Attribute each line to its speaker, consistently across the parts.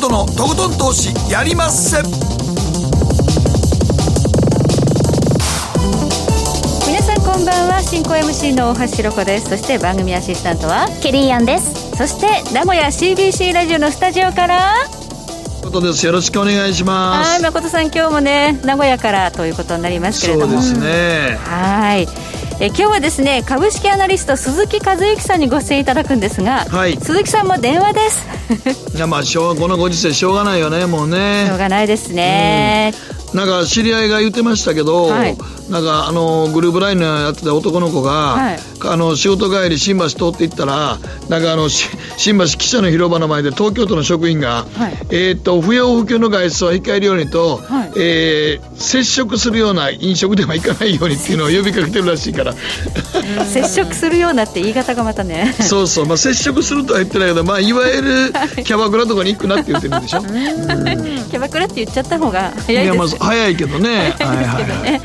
Speaker 1: 誠のとことん投資やりまっせ。
Speaker 2: 皆さんこんばんは。進行 MC の大橋ひろ子です。そして番組アシスタントは
Speaker 3: ケリーアンです。
Speaker 2: そして名古屋 CBC ラジオのスタジオから
Speaker 1: ことです。よろしくお願いします。
Speaker 2: はい誠さん今日もね名古屋からということになりますけれども。
Speaker 1: そうですね。
Speaker 2: はいえ今日はですね株式アナリスト鈴木和之さんにご出演いただくんですが、
Speaker 1: はい。
Speaker 2: 鈴木さんも電話です。
Speaker 1: いやまあしょうこのご時世しょうがないよねもうね。
Speaker 2: しょうがないですね、
Speaker 1: なんか知り合いが言ってましたけど、
Speaker 2: はい
Speaker 1: なんかあのグループラインのやってた男の子が、
Speaker 2: はい。
Speaker 1: あの仕事帰り新橋通って行ったらなんかあのし新橋記者の広場の前で東京都の職員が、
Speaker 2: はい。
Speaker 1: えー、と不要不急の外出は控えるようにと、
Speaker 2: はい。
Speaker 1: えー接触するような飲食では行かないようにっていうのを呼びかけてるらしいから。
Speaker 2: 接触するようなって言い方がまたね。
Speaker 1: そうそう、まあ、接触するとは言ってないけど、まあ、いわゆるキャバクラとかに行くなって言ってるんでしょ？
Speaker 2: キャバクラって言っちゃった方が早いです。
Speaker 1: やまず早いけどね。
Speaker 2: 早いですけど
Speaker 1: はいはいはい。
Speaker 2: ね。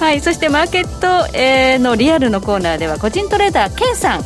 Speaker 2: はい、そしてマーケット、えーのリアルのコーナーでは個人トレーダーケンさん。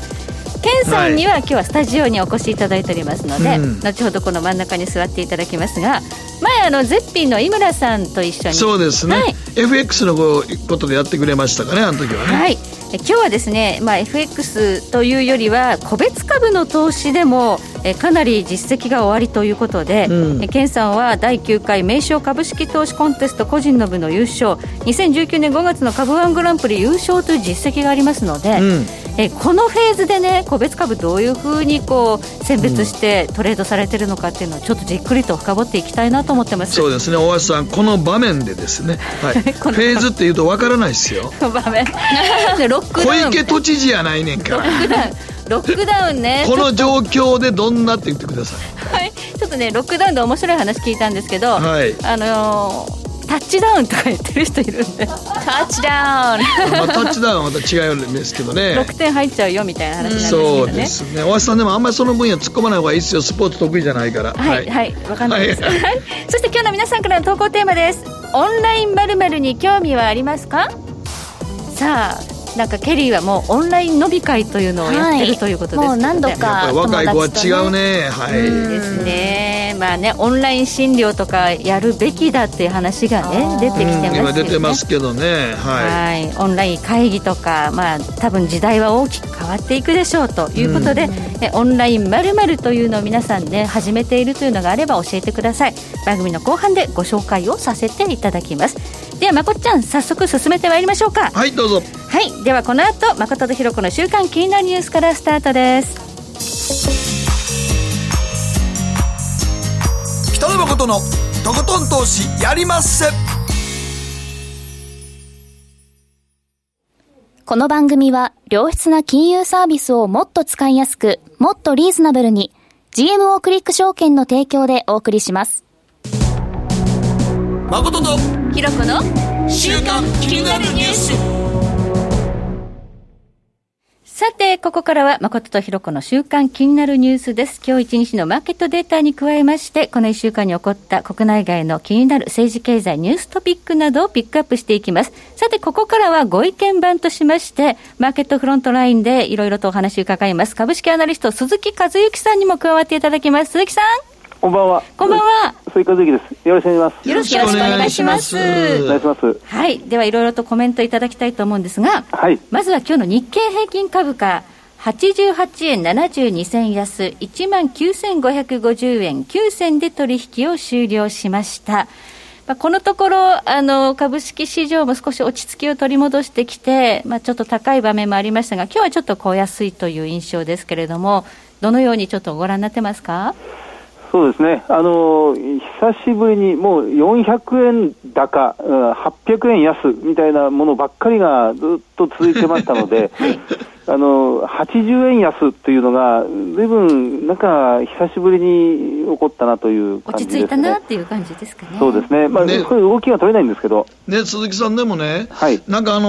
Speaker 2: ケンさんには今日はスタジオにお越しいただいておりますので、
Speaker 1: うん。
Speaker 2: 後ほどこの真ん中に座っていただきますが前あのゼッピンの井村さんと一緒に。
Speaker 1: そうですね、
Speaker 2: はい。
Speaker 1: FX のことでやってくれましたかねあの時はね、
Speaker 2: はい、え今日はですね、まあ、FX というよりは個別株の投資でもえかなり実績がおありということで、
Speaker 1: うん。
Speaker 2: えケンさんは第9回名称株式投資コンテスト個人の部の優勝2019年5月の株ワングランプリ優勝という実績がありますので、
Speaker 1: うん。
Speaker 2: えこのフェーズでね個別株どういうふうにこう選別してトレードされてるのかっていうのをちょっとじっくりと深掘っていきたいなと思ってます。
Speaker 1: そうですね。大橋さんこの場面でですね、はい、フェーズっていうとわからないですよ。
Speaker 2: 場面 ク
Speaker 1: 小
Speaker 2: ダウン。
Speaker 1: 池都知事やないねんから。
Speaker 2: ロックダウンロックダウンね。
Speaker 1: この状況でどんなって言ってください。
Speaker 2: はい、ちょっとねロックダウンで面白い話聞いたんですけど、
Speaker 1: はい。
Speaker 2: あのータッチダウンとか言ってる人いるんで。タッチダウン。
Speaker 1: まあ、タッチダウンはまた違うんですけどね。
Speaker 2: 6点入っちゃうよみたいな話なんですけどね。
Speaker 1: そうですね。大橋さんでもあんまりその分野突っ込まない方がいいですよ。スポーツ得意じゃないから。
Speaker 2: はいはい。わかんないです、
Speaker 1: は
Speaker 2: はい。い。そして今日の皆さんからの投稿テーマです。オンラインまるに興味はありますか？さあなんかケリーはもうオンライン飲み会というのをやってるということですけど、ね。
Speaker 3: もう何度か
Speaker 1: ぱり若い子は違うねはい
Speaker 2: ですね。まあねオンライン診療とかやるべきだっていう話がね出てきてますよね、
Speaker 1: うん今出てますけどね。は
Speaker 2: はい、オンライン会議とか、まあ、多分時代は大きく変わっていくでしょうということで、えオンラインまるというのを皆さんね始めているというのがあれば教えてください。番組の後半でご紹介をさせていただきますではまこっちゃん早速進めてまいりましょうか。
Speaker 1: いはいどうぞ。
Speaker 2: はいではこの後誠とひろ子の週刊気になるニュースからスタートです。
Speaker 1: 北野誠のとことん投資やりまっせ。
Speaker 3: この番組は良質な金融サービスをもっと使いやすく、もっとリーズナブルに GMO クリック証券の提供でお送りします。
Speaker 1: 誠と
Speaker 2: ひろ子の
Speaker 1: 週刊気になるニュース
Speaker 2: さて、ここからは誠とひろ子の週間気になるニュースです。今日一日のマーケットデータに加えまして、この一週間に起こった国内外の気になる政治経済ニューストピックなどをピックアップしていきます。さて、ここからはご意見番としまして、マーケットフロントラインでいろいろとお話を伺います。株式アナリスト鈴木和之さんにも加わっていただきます。鈴木さん、
Speaker 4: こんばんは。
Speaker 2: こんばんは。
Speaker 4: 鈴木和之です。よろしくお願いします。
Speaker 2: よろしくお願いします
Speaker 4: お願いします。
Speaker 2: はい。では、いろいろとコメントいただきたいと思うんですが、
Speaker 4: はい。
Speaker 2: まずは今日の日経平均株価、88円72銭安、19,550円9銭で取引を終了しました。まあ、このところ、あの、株式市場も少し落ち着きを取り戻してきて、まあ、ちょっと高い場面もありましたが、今日はちょっと小安いという印象ですけれども、どのようにちょっとご覧になってますか？
Speaker 4: そうですね。あの久しぶりにもう400円高、800円安みたいなものばっかりがずっと続いてましたので、あのー80円安っていうのが、ずいぶんなんか久しぶりに起こったなという感
Speaker 2: 落
Speaker 4: じですね。
Speaker 2: ち着いたなっていう感じですかね。
Speaker 4: そうですね。まあ、
Speaker 1: ね
Speaker 4: これ動きが取れないんですけど、
Speaker 1: ね、鈴木さんでもね、
Speaker 4: はい
Speaker 1: なんかあの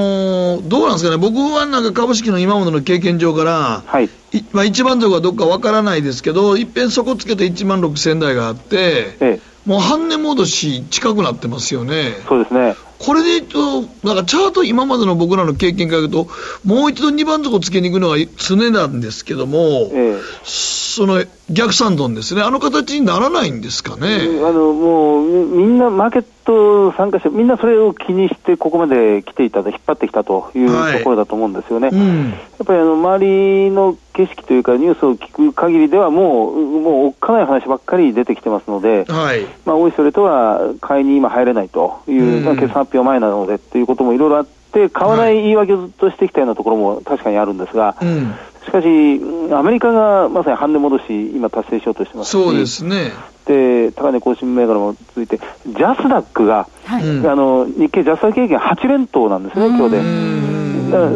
Speaker 1: ーどうなんですかね、僕はなんか株式の今までの経験上から、
Speaker 4: はい。
Speaker 1: いまあ、一番底はどっかわからないですけど、いっぺんそこつけて1万6000台があって、
Speaker 4: ええ、
Speaker 1: もう半値戻し近くなってますよね。
Speaker 4: そうですね。
Speaker 1: これで言うと、なんかチャート、今までの僕らの経験から言うと、もう一度2番底つけに行くのが常なんですけども、ええ、その逆算ドンですね、あの形にならないんですかね。
Speaker 4: あのもうみんなマーケット参加者、みんなそれを気にして、ここまで来ていたと、引っ張ってきたというところだと思うんですよね。はいうん、やっぱりあの周りの景色というか、ニュースを聞く限りでは、もう、もうおっかない話ばっかり出てきてますので、はい、まあ、おいそれとは買いに今入れないという、うん、決算発表前なのでということもいろいろあって、買わない言い訳としてきたようなところも確かにあるんですが、うん、しかし、アメリカがまさに半値戻し、今達成しようとしてます。
Speaker 1: そうですね。
Speaker 4: で、高値更新銘柄も続いて、ジャスダックが、はい、あの日経ジャスダック経験8連投なんですね、今日で。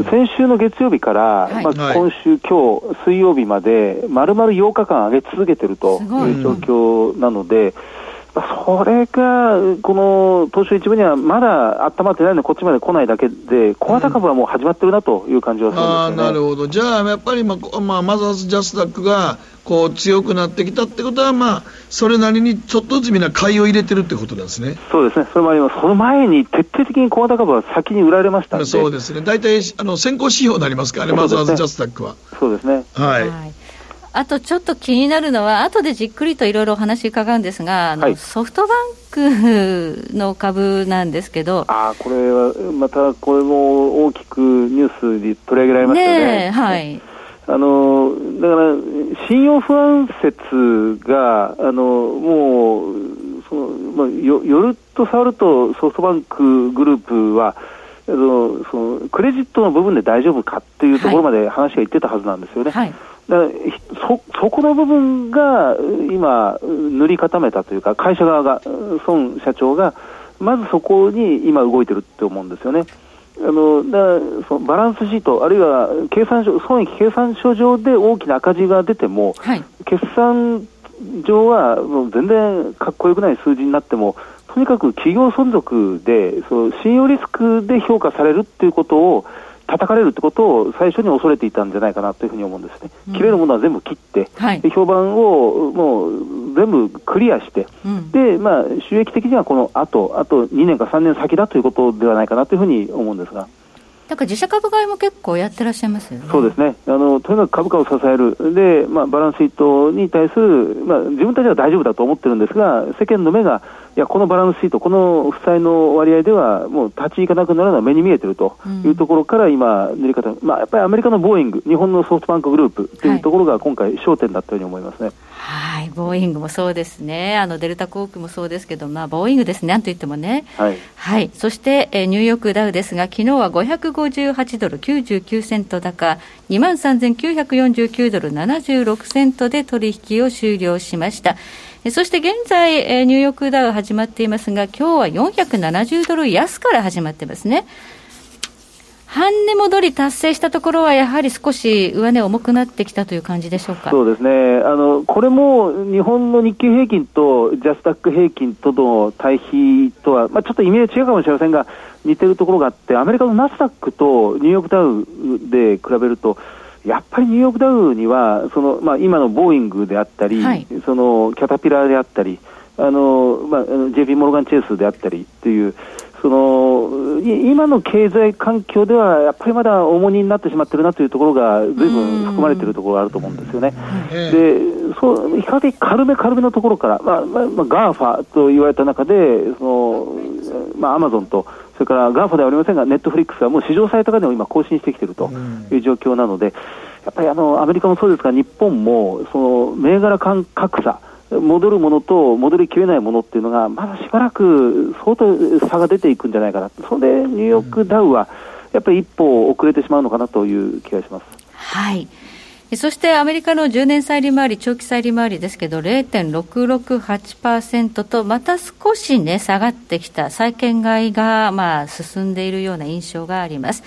Speaker 4: 先週の月曜日から、はい、まあ、今週、今日水曜日まで、まるまる8日間上げ続けてるという状況なので、それが、この東証一部にはまだ温まってないので、こっちまで来ないだけで、小型株はもう始まってるなという感じはするんですよ、ね、
Speaker 1: なるほど、じゃあやっぱり、まあまあ、マザーズ・ジャスダックがこう強くなってきたってことは、まあ、それなりにちょっとずつみんな買いを入れてるってことなんですね。
Speaker 4: そうですね、それもあります、その前に徹底的に小型株は先に売られました。
Speaker 1: そうですね、大体あの先行指標になりますからね、マザーズ・ジャスダックは。
Speaker 4: そうですね。
Speaker 1: はい、はい
Speaker 2: あとちょっと気になるのは、後でじっくりといろいろお話伺うんですが、あの、はい、ソフトバンクの株なんですけど、
Speaker 4: あこれはまたこれも大きくニュースに取り上げられましたよね。ねはい。あのだから信用不安説があのもうその、まあ、よよると触るとソフトバンクグループはあのそのクレジットの部分で大丈夫かっていうところまで話がいってたはずなんですよね。はい。だそそこの部分が今、塗り固めたというか、会社側が、孫社長が、まずそこに今、動いてるって思うんですよね。あのだそのバランスシート、あるいは計算書損益計算書上で大きな赤字が出ても、はい、決算上はもう全然かっこよくない数字になっても、とにかく企業存続で、その信用リスクで評価されるっていうことを、叩かれるってことを最初に恐れていたんじゃないかなというふうに思うんですね、うん、切れるものは全部切って、はい、で評判をもう全部クリアして、うん、でまあ、収益的にはこのあと、あと2年か3年先だということではないかなというふうに思うんですが。
Speaker 2: だから自社株買いも結構やってらっしゃいますよね。
Speaker 4: そうですね。あのとにかく株価を支えるで、まあバランスシートに対するまあ自分たちは大丈夫だと思ってるんですが、世間の目がいやこのバランスシート、この負債の割合では、もう立ち行かなくなるのは目に見えてるというところから、今、塗り方、まあ、やっぱりアメリカのボーイング、日本のソフトバンクグループというところが今回、焦点だったように思いますね。
Speaker 2: はい、ボーイングもそうですね、あのデルタ航空もそうですけど、まあ、ボーイングですね、なんといってもね、はい、はい、そして、えー、ニューヨークダウですが、昨日は558ドル99セント高、2万3949ドル76セントで取引を終了しました。そして現在、ニューヨークダウ始まっていますが、今日は470ドル安から始まってますね。半値戻り達成したところは、やはり少し上値重くなってきたという感じでしょうか？
Speaker 4: そうですね、あのこれも日本の日経平均とジャスタック平均との対比とは、まあ、ちょっと意味合い違うかもしれませんが、似てるところがあって、アメリカのナスダックとニューヨークダウで比べると、やっぱりニューヨークダウには、そのまあ、今のボーイングであったり、はい、そのキャタピラーであったり、あのまあ、JP モルガン・チェイスであったりっていう、その今の経済環境では、やっぱりまだ重荷になってしまっているなというところが、ずいぶん。含まれているところがあると思うんですよね。でそう比較的軽め軽めのところから、まあまあ、 GAFA と言われた中で、そのまあ、アマゾンと、それから GAFA ではありませんが、ネットフリックスはもう史上最高値を今、更新してきているという状況なので、やっぱりあのアメリカもそうですが、日本もその銘柄間格差、戻るものと戻りきれないものっていうのが、まだしばらく相当差が出ていくんじゃないかな、それでニューヨークダウはやっぱり一歩遅れてしまうのかなという気がします。
Speaker 2: はいそしてアメリカの10年債利回り、長期債利回りですけど、0.668%と、また少しね、下がってきた、債券買いが、まあ、進んでいるような印象があります。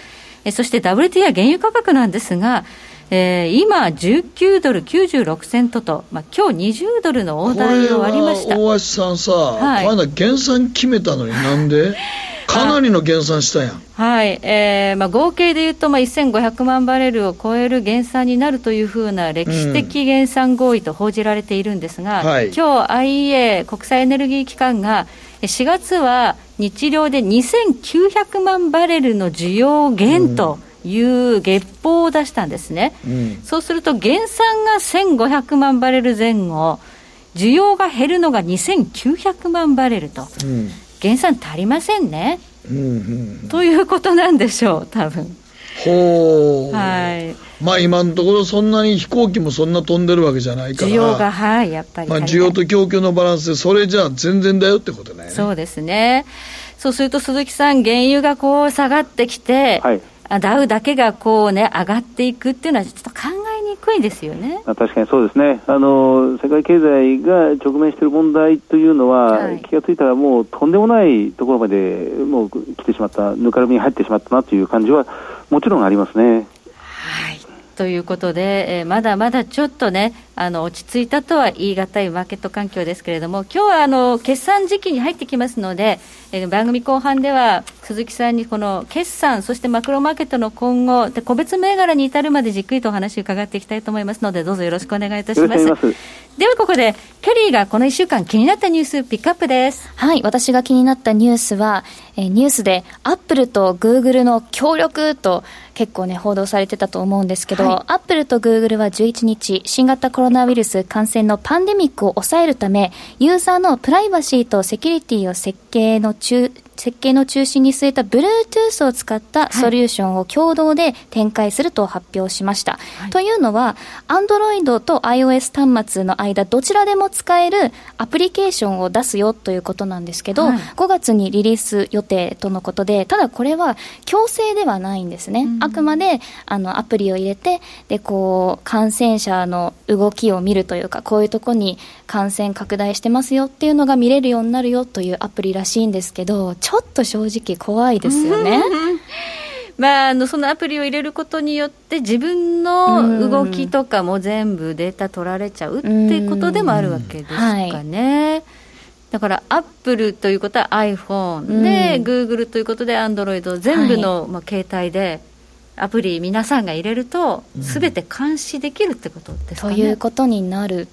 Speaker 2: そして WTI 原油価格なんですが、えー、今、19ドル96セントと、まあ今日20ドルの大台を割りました。
Speaker 1: 大橋さんさ、はい、まだ減産決めたのになんで？かなりの減産したやん。
Speaker 2: はい、えーまあ、合計でいうと、まあ、1500万バレルを超える減産になるというふうな歴史的減産合意と報じられているんですが、うんはい、今日 IEA・ 国際エネルギー機関が、4月は日量で2900万バレルの需要減と、いう月報を出したんですね、うん、そうすると減産が1500万バレル前後需要が減るのが2900万バレルと、うん、減産足りませんね、うんうん、ということなんでしょう多分。
Speaker 1: ほう。はい。まあ今のところそんなに飛行機もそんな飛んでるわけじゃないから。
Speaker 2: 需要がはいやっぱり
Speaker 1: まあ需要と供給のバランスでそれじゃあ全然だよってことね。
Speaker 2: そうですね。そうすると鈴木さん原油がこう下がってきて、はいダウだけがこうね、上がっていくっていうのは、ちょっと考えにくいですよね。
Speaker 4: 確かにそうですね。あの、世界経済が直面している問題というのは、はい、気がついたらもうとんでもないところまでもう来てしまった、ぬかるみに入ってしまったなという感じは、もちろんありますね。
Speaker 2: はい。ということで、えー、まだまだちょっとね、あの落ち着いたとは言い難いマーケット環境ですけれども、今日はあの決算時期に入ってきますので、えー、番組後半では鈴木さんにこの決算、そしてマクロマーケットの今後、で個別銘柄に至るまでじっくりとお話を伺っていきたいと思いますので、どうぞよろしくお願いいたします。
Speaker 4: ます
Speaker 2: ではここで、キャリーがこの1週間気になったニュースピックアップです。
Speaker 3: はい、私が気になったニュースは、えー、ニュースでアップルとグーグルの協力と結構ね、報道されてたと思うんですけど、アップルとグーグルは11日、新型コロナウイルス感染のパンデミックを抑えるため、ユーザーのプライバシーとセキュリティを設計の中、設計の中心に据えた Bluetooth を使ったソリューションを共同で展開すると発表しました。はい、というのは、Android と iOS 端末の間、どちらでも使えるアプリケーションを出すよということなんですけど、はい、5月にリリース予定とのことで、ただこれは強制ではないんですね。うん、あくまであのアプリを入れて、で、こう、感染者の動きを見るというか、こういうとこに感染拡大してますよっていうのが見れるようになるよというアプリらしいんですけど、ちょっと正直怖いですよね。
Speaker 2: まあ、あのそのアプリを入れることによって自分の動きとかも全部データ取られちゃうっていうことでもあるわけですかね。はい、だからアップルということは iPhone で、グーグルということで Android 全部の、まあ、携帯でアプリ皆さんが入れるとすべて監視できるってことですかね。
Speaker 3: ということになる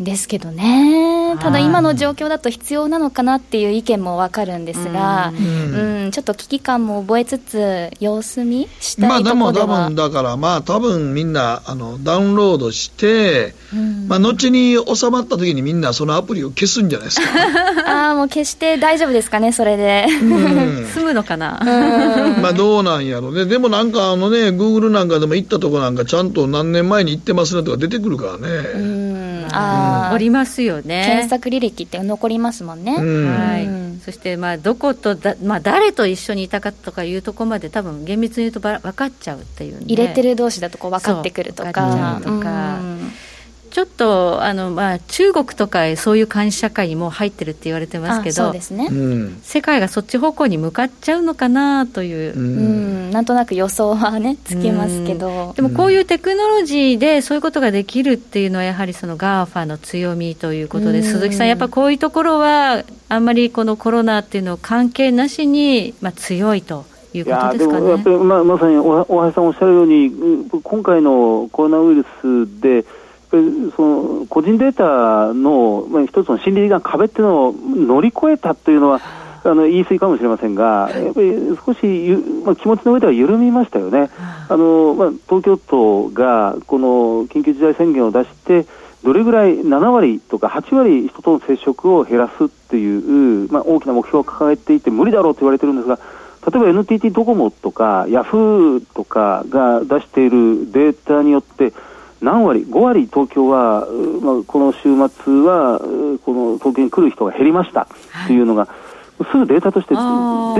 Speaker 3: ですけどね、ただ今の状況だと必要なのかなっていう意見も分かるんですが、うん、うん、ちょっと危機感も覚えつつ、様子見したいところでは、まあ、
Speaker 1: でも多分だから、まあ多分みんなあのダウンロードして、うん、まあ後に収まった時にみんなそのアプリを消すんじゃないですか。
Speaker 3: ああ、もう消して大丈夫ですかね、それで。
Speaker 2: うん、済むのかな？
Speaker 1: まあどうなんやろうね、でもなんかあのね、グーグルなんかでも行ったとこなんか、ちゃんと何年前に行ってますねとか出てくるからね。
Speaker 2: うん。あ残りますよね。
Speaker 3: 検索履歴って残りますもんね、は
Speaker 2: い、そしてまあどことだ、まあ、誰と一緒にいたかとかいうところまで多分厳密に言うと分かっちゃうっていう、
Speaker 3: 入れてる同士だとこう分かってくるとか。
Speaker 2: とかちょっとあの、まあ、中国とかそういう監視社会にも入ってるって言われてますけど
Speaker 3: そうですね、
Speaker 2: 世界がそっち方向に向かっちゃうのかなという、う
Speaker 3: ん、なんとなく予想はねつきますけど、
Speaker 2: でもこういうテクノロジーでそういうことができるっていうのはやはりその GAFA の強みということで、鈴木さんやっぱこういうところはあんまりこのコロナっていうの関係なしに、まあ、強いと。いうことですかね、やっぱり
Speaker 4: ままさに大橋さんおっしゃるように、今回のコロナウイルスで、その個人データの、まあ、一つの心理的な壁っていうのを乗り越えたというのは、あの言い過ぎかもしれませんが、やっぱり少しゆ、まあ、気持ちの上では緩みましたよね、あのまあ、東京都がこの緊急事態宣言を出して、どれぐらい7割とか8割人との接触を減らすっていう、まあ、大きな目標を掲げていて、無理だろうと言われてるんですが、例えば NTT ドコモとかヤフーとかが出しているデータによって、何割、5割東京は、まあ、この週末は、この東京に来る人が減りました。というのが、はい、すぐデータとして出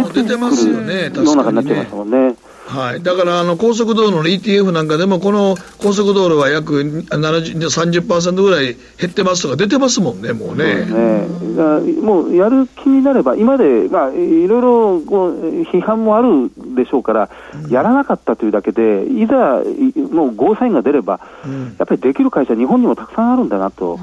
Speaker 4: てくる世の中になってますもんね。
Speaker 1: はい、だからあの高速道路の ETF なんかでも、この高速道路は約30%ぐらい減ってますとか出てますもんね、もうね。
Speaker 4: うね。もうやる気になれば、今で、まあ、いろいろこう批判もあるでしょうから、やらなかったというだけで、いざ、もうゴーサインが出れば、うん、やっぱりできる会社、日本にもたくさんあるんだなと。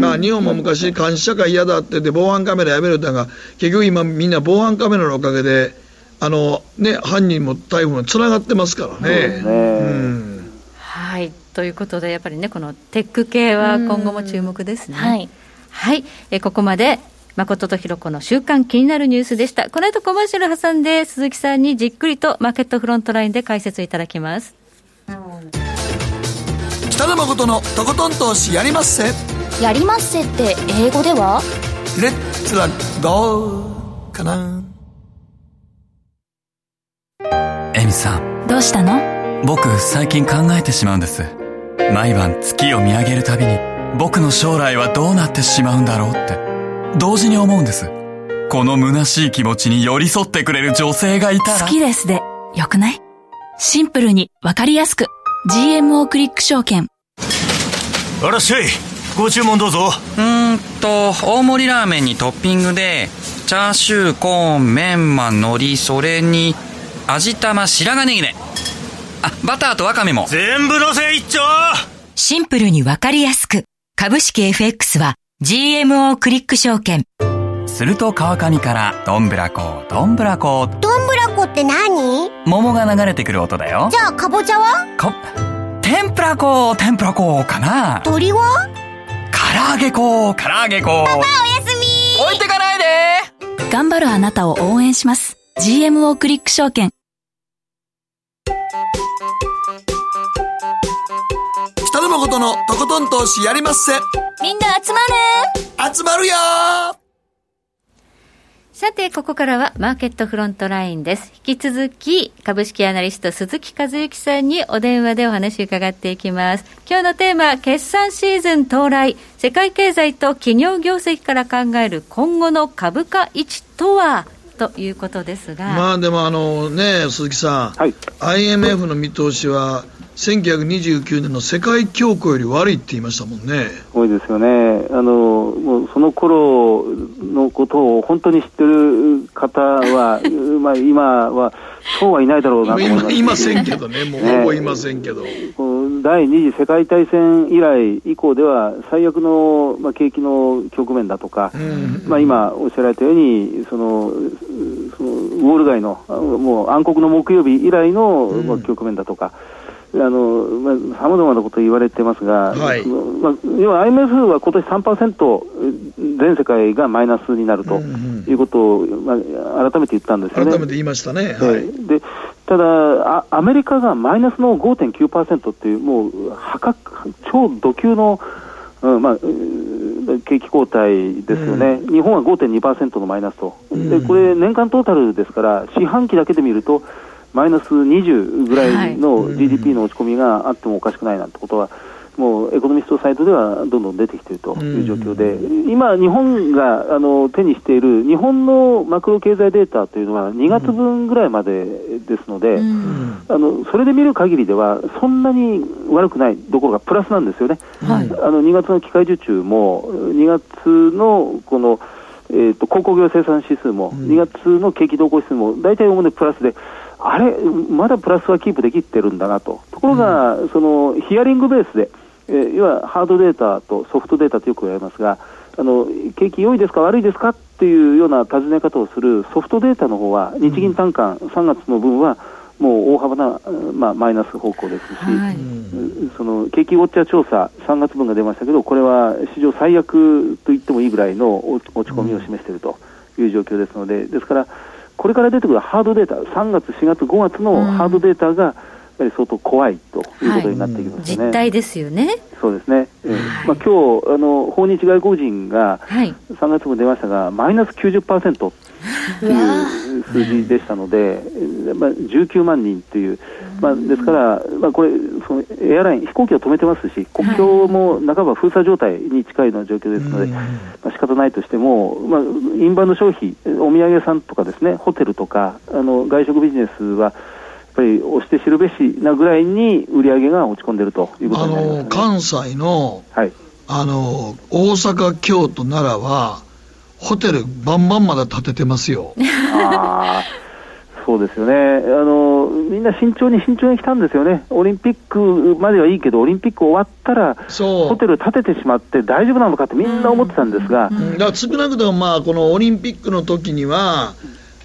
Speaker 1: まあ、日本も昔、監視社会嫌だってで、防犯カメラやめるってが、結局今、みんな防犯カメラのおかげで、あのね、犯人も逮捕もつながってますからね。ねう
Speaker 2: ん、はいということで、やっぱりね、このテック系は今後も注目ですね。はい、はい、えここまで誠とひろ子の週間気になるニュースでした。この後コマーシャル挟んで、鈴木さんにじっくりとマーケットフロントラインで解説いただきます。
Speaker 1: 北野誠のとことん投資やりまっせ。
Speaker 3: やりまっせって英語では？
Speaker 1: レッツラゴーかな。
Speaker 5: さん。
Speaker 3: どうしたの？
Speaker 5: 僕最近考えてしまうんです。毎晩月を見上げるたびに僕の将来はどうなってしまうんだろうって同時に思うんです。この虚しい気持ちに寄り添ってくれる女性がいたら。
Speaker 6: 好きですで、よくない？シンプルにわかりやすく。GMO クリック証券。
Speaker 7: あらっしゃい。ご注文どうぞ。
Speaker 5: うーんと、大盛りラーメンにトッピングで、チャーシュー、コーン、メンマ、海苔、それに、味玉、白髪ネギね。あ、バターとワカメも。
Speaker 7: 全部のせ一丁。
Speaker 6: シンプルにわかりやすく。株式 FX は GMO クリック証券。
Speaker 5: すると川上からどんぶらこどんぶらこ。
Speaker 8: どんぶらこって何？
Speaker 5: 桃が流れてくる音だよ。
Speaker 8: じゃあかぼちゃは？
Speaker 5: か天ぷらこ天ぷらこかな。
Speaker 8: 鳥は？
Speaker 5: 唐揚げこ唐揚げこ
Speaker 8: パパおやすみ。
Speaker 5: 置いてかないで。
Speaker 6: 頑張るあなたを応援します。GMO クリック証券
Speaker 1: 北野誠のとことん投資やりまっせ。
Speaker 3: みんな集ま
Speaker 1: る集まるよ。
Speaker 2: さて、ここからはマーケットフロントラインです。引き続き、株式アナリスト鈴木和之さんにお電話でお話を伺っていきます。今日のテーマ、決算シーズン到来、世界経済と企業業績から考える今後の株価位置とは？ということですが。
Speaker 1: まあでもあのね、鈴木さん、はい、IMF の見通しは、1929年の世界恐慌より悪いって言いましたもんね。
Speaker 4: 多いですよね。あの、もうその頃のことを本当に知ってる方は、まあ今は、そうはいないだろうなと思います、
Speaker 1: いませんけどね、もうほぼいませんけど。ね、
Speaker 4: 第二次世界大戦以来以降では、最悪の、まあ、景気の局面だとか、うん、まあ、今おっしゃられたように、そのそのウォール街の、もう暗黒の木曜日以来の、まあ、局面だとか、あのさまざ、まなこと言われてますが、はい、まあ、要は IMF は今年3%、全世界がマイナスになるということを、まあ、改めて言ったんですよね。
Speaker 1: 改めて言いましたね。はい、
Speaker 4: でただア、アメリカがマイナスの5.9%っていう、もう破格、超度級の、うんまあ、景気後退ですよね、うん、日本は5.2%のマイナスと、でこれ、年間トータルですから、四半期だけで見ると、マイナス20ぐらいの GDP の落ち込みがあってもおかしくないなんてことは、もうエコノミストサイドではどんどん出てきているという状況で、今、日本があの手にしている日本のマクロ経済データというのは2月分ぐらいまでですので、あのそれで見る限りでは、そんなに悪くないどころかプラスなんですよね、はい、あの2月の機械受注も、2月のこの、えーと、鉱工業生産指数も、2月の景気動向指数も、大体おおむねプラスで、あれ、まだプラスはキープできてるんだなと、ところが、そのヒアリングベースで、えー、要はハードデータとソフトデータとよく言われますが、あの景気良いですか、悪いですかっていうような尋ね方をするソフトデータの方は、日銀短観、3月の分は、もう大幅な、まあ、マイナス方向ですし、はい、その景気ウォッチャー調査、3月分が出ましたけど、これは史上最悪と言ってもいいぐらいの落ち込みを示しているという状況ですので、ですから、これから出てくるハードデータ、3月、4月、5月のハードデータが、やはり相当怖いということになってきますね、
Speaker 2: はい、実態ですよね。
Speaker 4: そうですね。えー、まあ今日あの訪日外国人が3月も出ましたが、マイナス90%という数字でしたので、まあ19万人という、まあですから、まあこれそのエアライン飛行機を止めてますし、国境も半ば封鎖状態に近いような状況ですので、まあ仕方ないとしても、まあインバウンド消費、お土産屋さんとかですね、ホテルとかあの外食ビジネスはやっぱり押して知るべしなぐらいに売り上げが落ち込んでるということになります、ね、あの
Speaker 1: 関西の,、はい、あの大阪、京都、奈良は、ホテル、バンバンまだ建ててますよ。
Speaker 4: あそうですよね。あの、みんな慎重に慎重に来たんですよね、オリンピックまではいいけど、オリンピック終わったら、ホテル建ててしまって、大丈夫なのかってみんな思ってたんですが、
Speaker 1: うん。うん、だから少なくとも、まあ、このオリンピックの時には、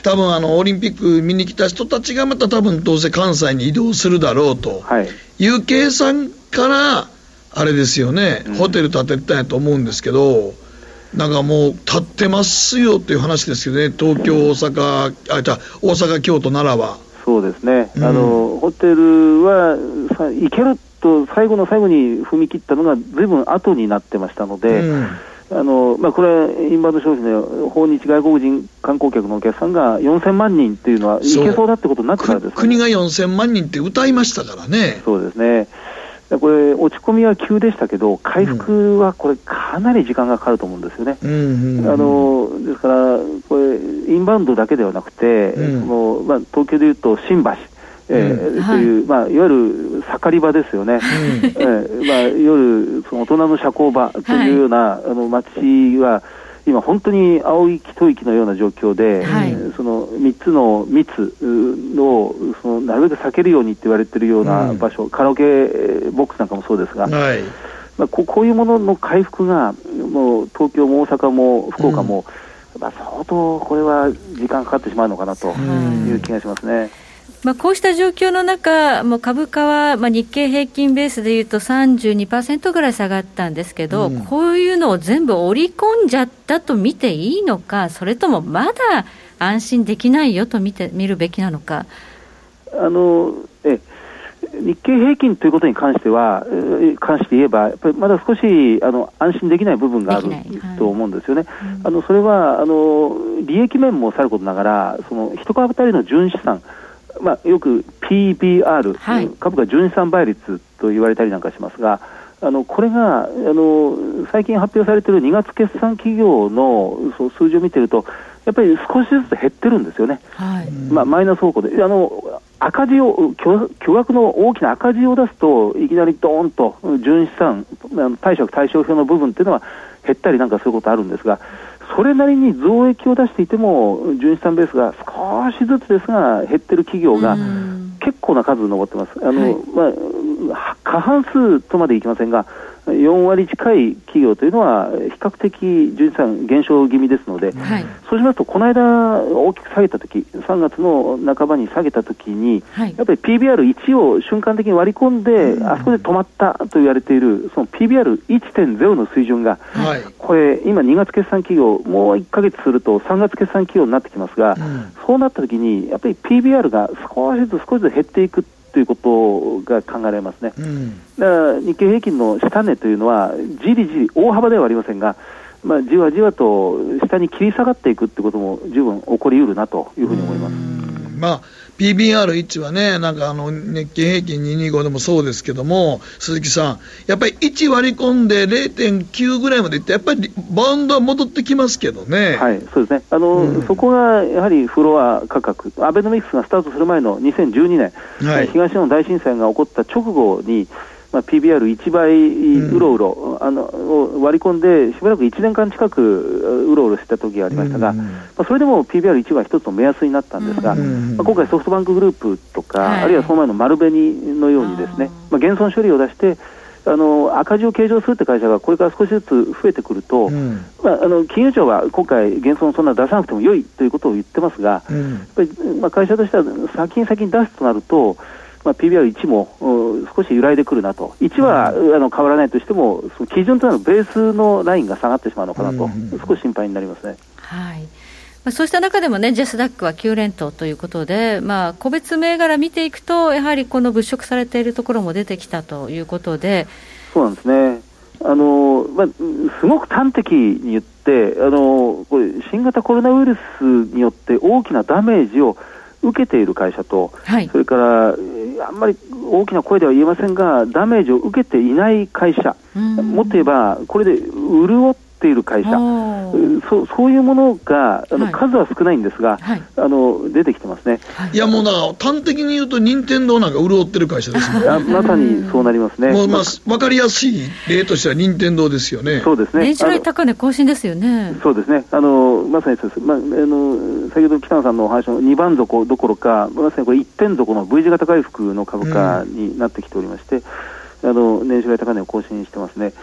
Speaker 1: 多分あのオリンピック見に来た人たちがまた多分どうせ関西に移動するだろうと。い。う計算から、あれですよね、ホテル建てたんやと思うんですけど、なんかもう立ってますよっていう話ですよね、東京、大阪、あじゃ大阪、京都、奈良は。
Speaker 4: そうですね、うん、あのホテルは行けると最後の最後に踏み切ったのが、ずいぶん後になってましたので、うん。あのまあ、これ、インバウンド消費の訪日外国人観光客のお客さんが4000万人っていうのは、いけそうだってことになってからです、ね、
Speaker 1: 国が4000万人って歌いましたからね。
Speaker 4: そうですねこれ、落ち込みは急でしたけど、回復はこれ、かなり時間がかかると思うんですよね。あのですから、これ、インバウンドだけではなくて、うん、もうまあ、東京でいうと新橋、えー、うん、という、まあ、いわゆる盛り場ですよね、うん、えー、まあ、いわゆるその大人の社交場というような、はい、あの街は、今、本当に青い一息のような状況で、はい、その3つの密をそのなるべく避けるようにって言われているような場所、うん、カラオケボックスなんかもそうですが、はい、まあ、ここういうものの回復が、もう東京も大阪も福岡も、うん、まあ、相当これは時間かかってしまうのかなという気がしますね。
Speaker 2: まあ、こうした状況の中、もう株価は、まあ、日経平均ベースでいうと32%ぐらい下がったんですけど、うん、こういうのを全部織り込んじゃったと見ていいのか、それともまだ安心できないよと見て見るべきなのか。
Speaker 4: あのえ日経平均ということに関しては、関して言えば、やっぱりまだ少しあの安心できない部分があると思うんですよね。はい、あのそれはあの利益面もさることながら、その一株当たりの純資産、まあ、よく PBR、はい、株価純資産倍率と言われたりなんかしますが、あのこれがあの最近発表されている2月決算企業のそ数字を見てると、やっぱり少しずつ減ってるんですよね、はい、まあ、マイナス方向で。あの赤字を巨額の大きな赤字を出すと、いきなりどーンと純資産、貸借対照表の部分っていうのは減ったりなんかすることあるんですが、それなりに増益を出していても、純資産ベースが少しずつですが減ってる企業が結構な数残ってます。あの、はい、まあ、過半数とまでいきませんが、4割近い企業というのは、比較的純資産減少気味ですので、はい、そうしますと、この間、大きく下げたとき、3月の半ばに下げたときに、はい、やっぱり PBR1 を瞬間的に割り込んで、うん、あそこで止まったと言われている、その PBR1.0 の水準が、はい、これ、今、2月決算企業、もう1か月すると3月決算企業になってきますが、うん、そうなったときに、やっぱり PBR が少しずつ少しずつ減っていく。ということが考えられますね、うん、だから日経平均の下値というのは、じりじり、大幅ではありませんが、まあ、じわじわと下に切り下がっていくということも十分起こりうるなというふうに思います。
Speaker 1: まあ PBR1 はね、なんかあの日経平均225でもそうですけども、鈴木さん、やっぱり1割り込んで0.9ぐらいまでいって、やっぱりバウンドは戻ってきますけどね。
Speaker 4: はい、そうですね。あの、うん、そこがやはりフロア価格、アベノミクスがスタートする前の2012年、はい、東日本大震災が起こった直後に、まあ、PBR1 倍うろうろ、うん、あの割り込んで、しばらく1年間近くうろうろした時がありましたが、うん、まあ、それでも PBR1 は一つの目安になったんですが、うん、まあ、今回、ソフトバンクグループとか、はい、あるいはその前の丸紅のようにですね、まあ、減損処理を出して、あの赤字を計上するって会社がこれから少しずつ増えてくると、うん、まあ、あの金融庁は今回、減損そんな出さなくても良いということを言ってますが、うん、やっぱりまあ、会社としては先に先に出すとなると、まあ、PBR1 も少し揺らいでくるなと、1は、うん、あの変わらないとしても、その基準となるベースのラインが下がってしまうのかなと、うん、少し心配になりますね。
Speaker 2: はい。まあ、そうした中でもね、ジェスダックは9連投ということで、まあ、個別銘柄見ていくと、やはりこの物色されているところも出てきたということで。
Speaker 4: そうなんですね。あのまあ、すごく端的に言って、あのこれ新型コロナウイルスによって大きなダメージを受けている会社と、はい、それからあんまり大きな声では言えませんが、ダメージを受けていない会社、もっと言えば、これで潤っている会社、そそういうものがあの、数は少ないんですが、はい、あの出てきてますね、
Speaker 1: い、やもうだから端的に言うと、任天堂なんか潤ってる会社ですね。
Speaker 4: まさにそうなりますね、
Speaker 1: もうまあ、分かりやすい例としては任天堂ですよね。
Speaker 4: そうですね。
Speaker 2: 年初来高値更新ですよね。
Speaker 4: そうですね。あのまさにそうです、まあ、あの先ほど北野さんのお話の2番底どころか、まさにこれ1点底の V 字型回復の株価になってきておりまして、うん、あの年初来高値を更新してますね。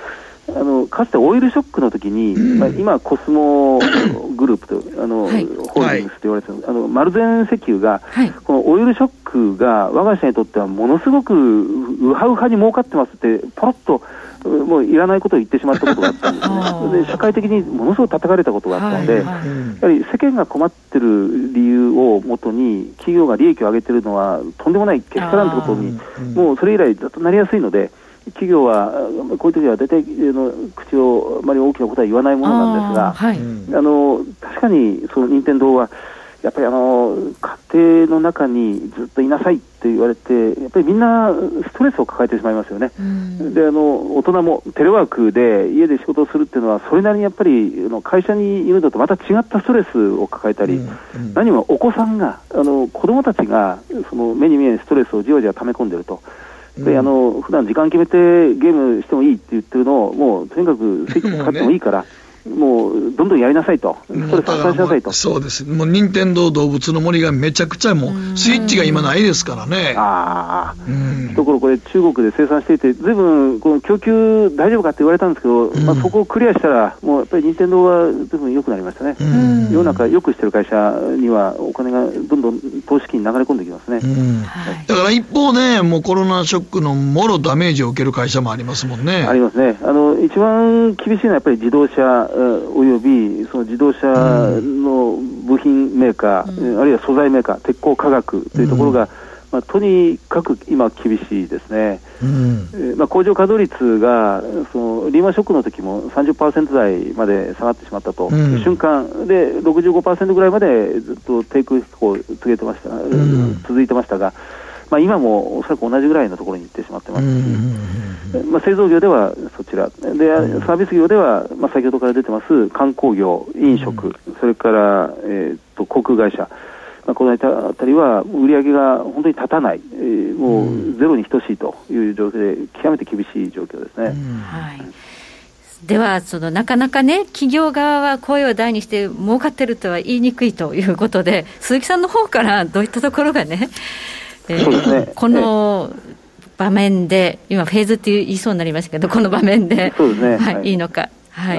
Speaker 4: あのかつてオイルショックの時に、まあ、今、コスモ グループとあの、はい、ホールディングスと言われてる、あの丸善石油が、はい、このオイルショックが我が社にとってはものすごくウハウハに儲かってますって、ポロッともういらないことを言ってしまったことがあったんですね、で社会的にものすごく叩かれたことがあったので、はいはい、やはり世間が困ってる理由をもとに、企業が利益を上げてるのはとんでもないけしからんということに、もうそれ以来、ずっとなりやすいので、企業はこういう時は大体の口をあまり大きなことは言わないものなんですが、あはい、あの確かにその任天堂はやっぱりあの家庭の中にずっといなさいって言われて、やっぱりみんなストレスを抱えてしまいますよね、であの大人もテレワークで家で仕事をするっていうのは、それなりにやっぱり会社にいるのとまた違ったストレスを抱えたり、うんうん、何もお子さんが、あの子供たちがその目に見えないストレスをじわじわ溜め込んでると。であの普段時間決めてゲームしてもいいって言ってるのを、もうとにかくスイッチ使ってもいいから。もうどんどんやりなさいと、ストレス発散しなさいと。
Speaker 1: そうです、もう任天堂動物の森がめちゃくちゃもう、スイッチが今ないですからね。
Speaker 4: ああ、ところこれ、中国で生産していて、ずいぶんこの供給大丈夫かって言われたんですけど、まあ、そこをクリアしたら、もうやっぱり任天堂はずいぶん良くなりましたね。世の中よくしてる会社には、お金がどんどん投資金に流れ込んできますね。
Speaker 1: だから一方ね、もうコロナショックのもろダメージを受ける会社もありますもんね。
Speaker 4: ありますね。あの一番厳しいのはやっぱり自動車およびその自動車の部品メーカー、うん、あるいは素材メーカー、鉄鋼化学というところが、うん、まあ、とにかく今、厳しいですね、うん。えまあ、工場稼働率がそのリーマンショックの時も30%台まで下がってしまったと、瞬間で65%ぐらいまでずっと低空飛行続いてました、続いてましたが。まあ、今もおそらく同じぐらいのところに行ってしまってます。し、まあ、製造業ではそちら、でサービス業では、まあ、先ほどから出てます観光業、飲食、それから、えー、と航空会社、まあ、この辺りは売り上げが本当に立たない、えー、もうゼロに等しいという状況で、極めて厳しい状況ですね。はい。
Speaker 2: では、そのなかなかね、企業側は声を大にして儲かってるとは言いにくいということで、鈴木さんの方からどういったところがね、えー、ね、この場面で、今、フェーズって言いそうになりましたけど、この場面で、
Speaker 4: そうですね、
Speaker 2: はい、はい、いいのか。はい。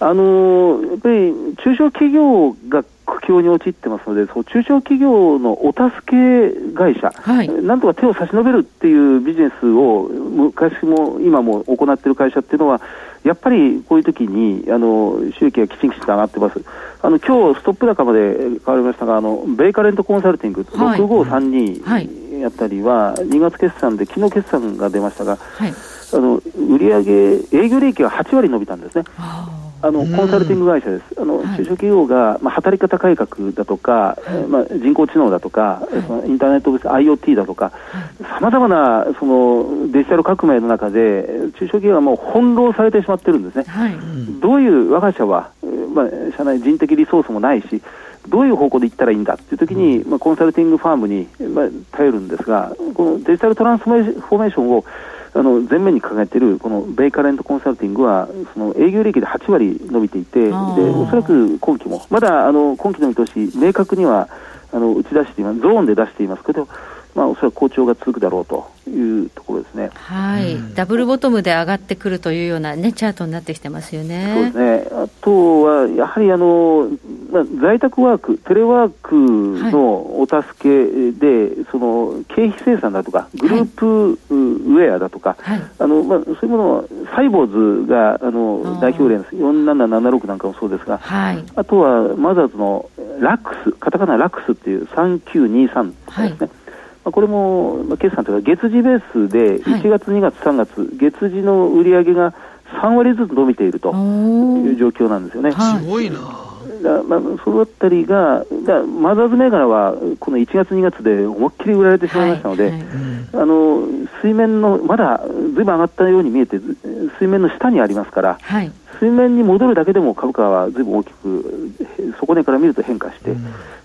Speaker 4: あのー、やっぱり中小企業が苦境に陥ってますので、そう中小企業のお助け会社、はい、なんとか手を差し伸べるっていうビジネスを昔も今も行っている会社っていうのは、やっぱりこういう時にあの収益がきちんきちんと上がってます。あの今日ストップ高まで変わりましたが、あのベイカレントコンサルティング、はい、6532やったりは、2月決算で、昨日決算が出ましたが、はい、あの売上営業利益が8割伸びたんですね。あのコンサルティング会社です、あの中小企業が、まあ、働き方改革だとか、まあ、人工知能だとか、そのインターネット IoT だとか、さまざまなそのデジタル革命の中で、中小企業はもう翻弄されてしまってるんですね、はい、どういう我が社は、まあ、社内人的リソースもないし、どういう方向で行ったらいいんだっていうときに、まあ、コンサルティングファームに、まあ、頼るんですが、このデジタルトランスフォーメーションをあの前面に掲げているこのベイカレントコンサルティングはその営業利益で8割伸びていてでおそらく今期もまだあの今期の見通し明確にはあの打ち出していますゾーンで出していますけどまあ、おそらく好調が続くだろうというところですね、
Speaker 2: はい、うん、ダブルボトムで上がってくるというような、ね、チャートになってきてますよね。
Speaker 4: そうですね。あとは、やはりあの、まあ、在宅ワーク、テレワークのお助けで、はい、その経費生産だとか、グループウェアだとか、はい、あのまあ、そういうものは、サイボーズがあの代表例です、4776なんかもそうですが、はい、あとはマザーズのラックス、カタカナラックスっていう3923ですね。まあ、これも、まあ、決算というか、月次ベースで1月、2月、3月、月次の売り上げが3割ずつ伸びているという状況なんですよね。
Speaker 1: すごいな
Speaker 4: だまあ、そのあたりが、だマザーズ銘柄はこの1月、2月で思いっきり売られてしまいましたので、はいはい、あの水面の、まだずいぶん上がったように見えて、水面の下にありますから、はい、水面に戻るだけでも株価はずいぶん大きく、底値から見ると変化して、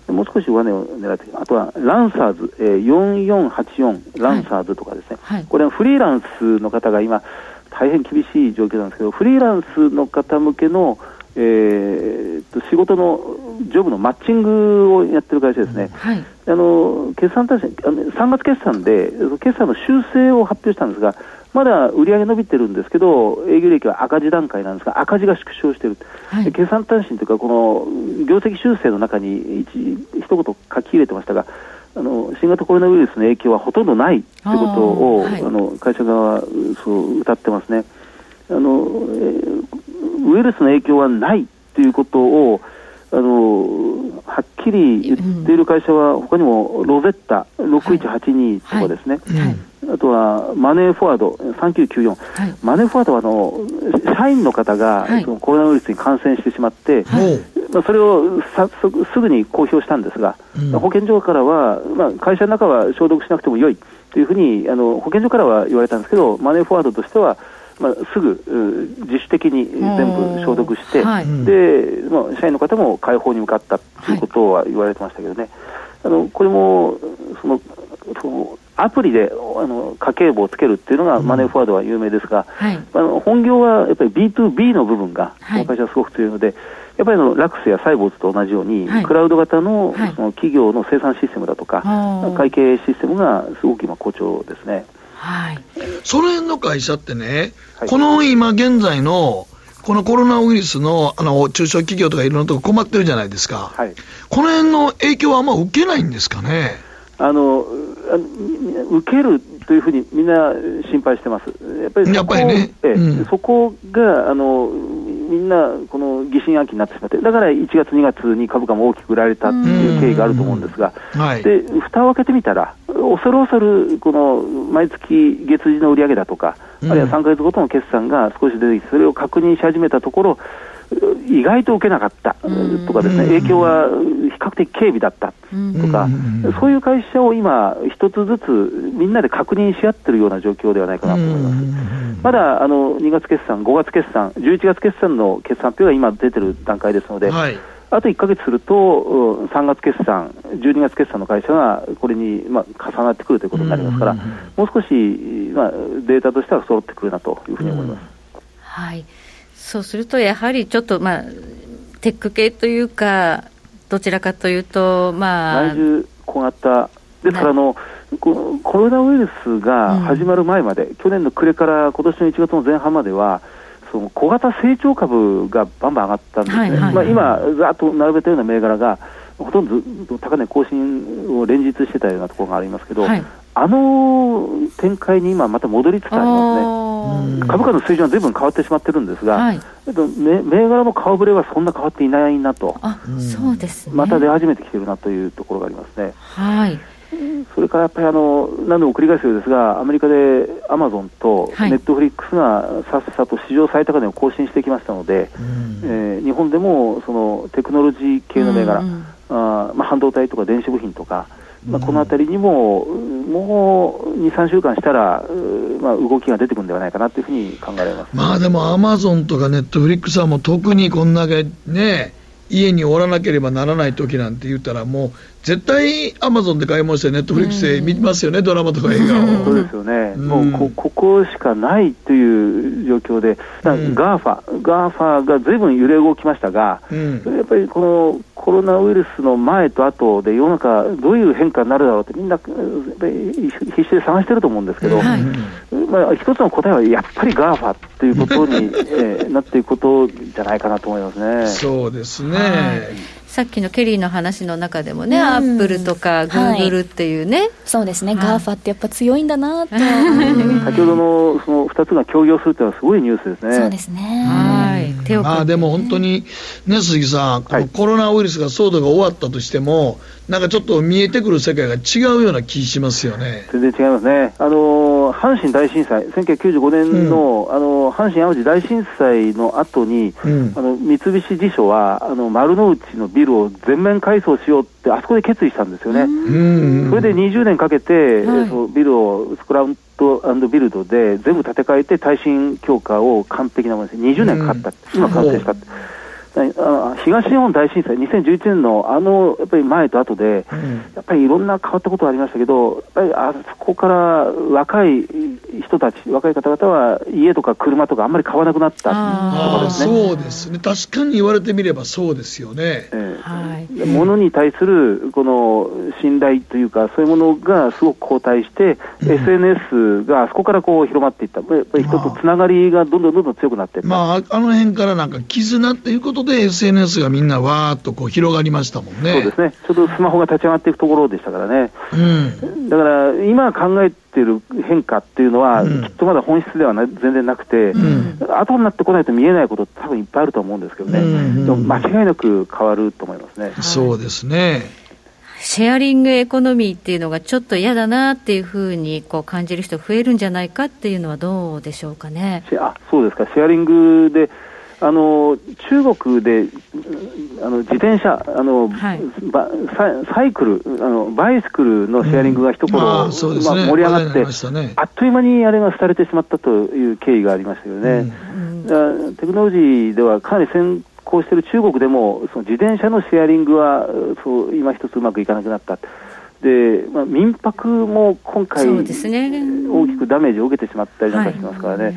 Speaker 4: うん、もう少し上値を狙って、あとはランサーズ、えー、4484ランサーズとかですね、はい。はい、これはフリーランスの方が今、大変厳しい状況なんですけど、フリーランスの方向けの、えー、と仕事のジョブのマッチングをやってる会社ですね、はい、あの決算対あの3月決算で、決算の修正を発表したんですが、まだ売上伸びてるんですけど、営業利益は赤字段階なんですが、赤字が縮小している、はい、決算単身というか、この業績修正の中に一一言書き入れてましたが、あの新型コロナウイルスの影響はほとんどないということを、はい、あの会社側はそう歌ってますね。あの、ウイルスの影響はないということを、あのはっきり言っている会社は、他にもロゼッタ6182とかですね、はい。はいあとはマネーフォワード3994、はい、マネーフォワードはあの社員の方が、そのコロナウイルスに感染してしまって、まあ、それを早速すぐに公表したんですが、うん、保健所からは、まあ、会社の中は消毒しなくてもよいというふうにあの保健所からは言われたんですけど、マネーフォワードとしては、まあ、すぐ自主的に全部消毒して、はい、でまあ、社員の方も解放に向かったとい。うことは言われてましたけどね、あのこれもそのそのアプリであの家計簿をつけるっていうのがマネーフォワードは有名ですが、はい、あの本業はやっぱり B2B の部分が、この会社はすごく強いので、やっぱりのラクスやサイボーズと同じように、はい、クラウド型の,、その企業の生産システムだとか、会計システムがすごく今、好調ですね。
Speaker 1: はい、その辺の会社ってね、この今現在のこのコロナウイルスのあの中小企業とかいろんなとこ困ってるじゃないですか、はい、この辺の影響はあんま受けないんですかね？
Speaker 4: あの受けるというふうにみんな心配してます。やっぱりそこね。うん、そこがあのみんなこの疑心暗鬼になってしまって、だから1月、2月に株価も大きく売られたっていう経緯があると思うんですが、はい、で蓋を開けてみたら、恐る恐るこの毎月月次の売上高とか、あるいは3か月ごとの決算が少し出てきて、それを確認し始めたところ、意外と受けなかったとかですね、影響は比較的軽微だったとか、そういう会社を今、一つずつみんなで確認し合ってるような状況ではないかなと思います。まだあの2月決算、5月決算、11月決算の決算発表が今出てる段階ですので、はい。あと1か月すると、3月決算、12月決算の会社がこれに、まあ、重なってくるということになりますから、もう少し、まあ、データとしては揃ってくるなというふうに思います。
Speaker 2: はいそうすると、やはりちょっと、まあ、テック系というか、どちらかというと、ま
Speaker 4: あ。内需小型ですからあの、コロナウイルスが始まる前まで、うん、去年の暮れから今年の1月の前半までは、その小型成長株がバンバン上がったんですね、はいはいはい、まあ、今、ざっと並べたような銘柄が、ほとんど高値更新を連日してたようなところがありますけど、はい、あの展開に今、また戻りつつありますね、株価の水準はずいぶん変わってしまってるんですが、はい、銘柄の顔ぶれはそんな変わっていないなと、あ
Speaker 2: そうですね、
Speaker 4: また出始めてきてるなというところがありますね。
Speaker 2: はい。
Speaker 4: それからやっぱりあの何度も繰り返すようですが、アメリカでアマゾンとネットフリックスがさっさと史上最高値を更新してきましたので、うん、えー、日本でもそのテクノロジー系の銘柄、うん、あまあ、半導体とか電子部品とか、まあ、このあたりにも、もう2、3週間したら、まあ、動きが出てくるんではないかなというふうに考えられます、
Speaker 1: まあでも、アマゾンとかネットフリックスはもう特にこんだけね、家におらなければならない時なんて言ったら、もう絶対アマゾンで買い物して、ネットフリックスで見ますよね、ドラマとか映画
Speaker 4: を。そうですよね、もうこここしかないという状況で、ガーファ、ガーファがずいぶん揺れ動きましたが、やっぱりこのコロナウイルスの前と後で世の中、どういう変化になるだろうって、みんな必死で探してると思うんですけど、はい、まあ、一つの答えはやっぱり GAFA ということに、えー、なっていくことじゃないかなと思いますね。
Speaker 1: そうですね、
Speaker 2: はい。さっきのケリーの話の中でもね、うん、アップルとかグーグルっていうね、はい、
Speaker 3: そうですね、 GAFA ってやっぱ強いんだなと、
Speaker 4: 先ほどのその2つが協業するっていうのはすごいニュースですね。
Speaker 3: そうですね。
Speaker 1: はい。手をまあでも本当にね鈴木さん、はい、コロナウイルスが騒動が終わったとしても、なんかちょっと見えてくる世界が違うような気しますよね。
Speaker 4: 全然違いますね。あの阪神大震災、1995年の、うん、あの阪神・淡路大震災の後に、うん、あの三菱地所はあの丸の内のビルを全面改装しようって、あそこで決意したんですよね。それで20年かけて、はい、そのビルをスクラウントビルドで全部建て替えて耐震強化を完璧なものです。20年かかった。今完成した。東日本大震災、2011年のあのやっぱり前と後で、うん、やっぱりいろんな変わったことがありましたけど、やっぱりあそこから若い人たち、若い方々は家とか車とかあんまり買わなくなったとか
Speaker 1: ですね。そうですね、確かに言われてみればそうですよね。
Speaker 4: えーはい、物に対するこの信頼というか、そういうものがすごく後退して、うん、SNS があそこからこう広まっていった、やっぱり人とつながりがどんどんどんどん強くなっていった。
Speaker 1: まあ、あの辺からなんか絆っていうことことで SNS がみんなわーっとこう広がりましたもんね。
Speaker 4: そうですね。ちょうどスマホが立ち上がっていくところでしたからね。うん、だから、今考えている変化っていうのは、うん、きっとまだ本質ではな全然なくて、うん、後になってこないと見えないことって多分いっぱいあると思うんですけどね。うん、でも間違いなく変わると思いますね。
Speaker 1: そうですね。
Speaker 2: シェアリングエコノミーっていうのがちょっと嫌だなっていうふうにこう感じる人増えるんじゃないかっていうのはどうでしょうかね。
Speaker 4: あそうですか、シェアリングであの中国であの自転車あの、はい、サイクルあの、バイスクルのシェアリングが一頃、うん。まあね、盛り上がって、ね、あっという間にあれが廃れてしまったという経緯がありましたよね。うん、テクノロジーではかなり先行している中国でも、その自転車のシェアリングはそう今一つうまくいかなくなった。で、まあ、民泊も今回、大きくダメージを受けてしまったりなんかしますからね。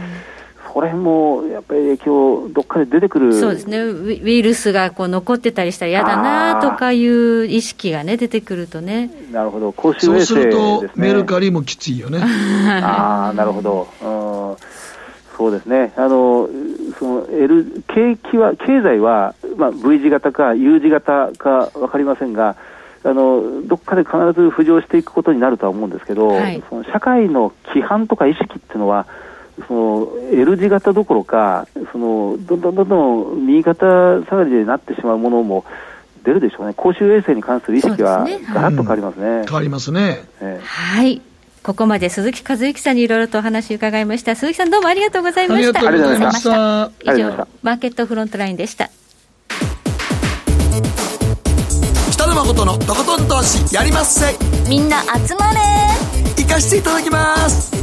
Speaker 4: はいこれもやっぱり影響、どっかで出てくる
Speaker 2: そうですね、ウイルスがこう残ってたりしたら嫌だなとかいう意識がね、出てくるとね。
Speaker 4: なるほど、公衆衛生、
Speaker 1: そうすると、メルカリもきついよね。
Speaker 4: ああ、なるほど。うんそうですね、あのその L 景気は経済は、まあ、V 字型か U 字型か分かりませんが、あのどっかで必ず浮上していくことになるとは思うんですけど、はい、その社会の規範とか意識っていうのは、その L 字型どころか、そのどんどんどんどん右肩下がりになってしまうものも出るでしょうね、公衆衛生に関する意識はガラッと変わりますね。
Speaker 1: 変わりますね、
Speaker 2: えー、はいここまで鈴木和之さんにいろいろとお話伺いました。鈴木さんどうもありがとうございました。
Speaker 1: ありがとうございました。
Speaker 2: 以上、マーケットフロントラインでした。
Speaker 1: 北野誠のとことん投資やりまっせ。
Speaker 8: みんな集まれ
Speaker 1: 行かしていただきます。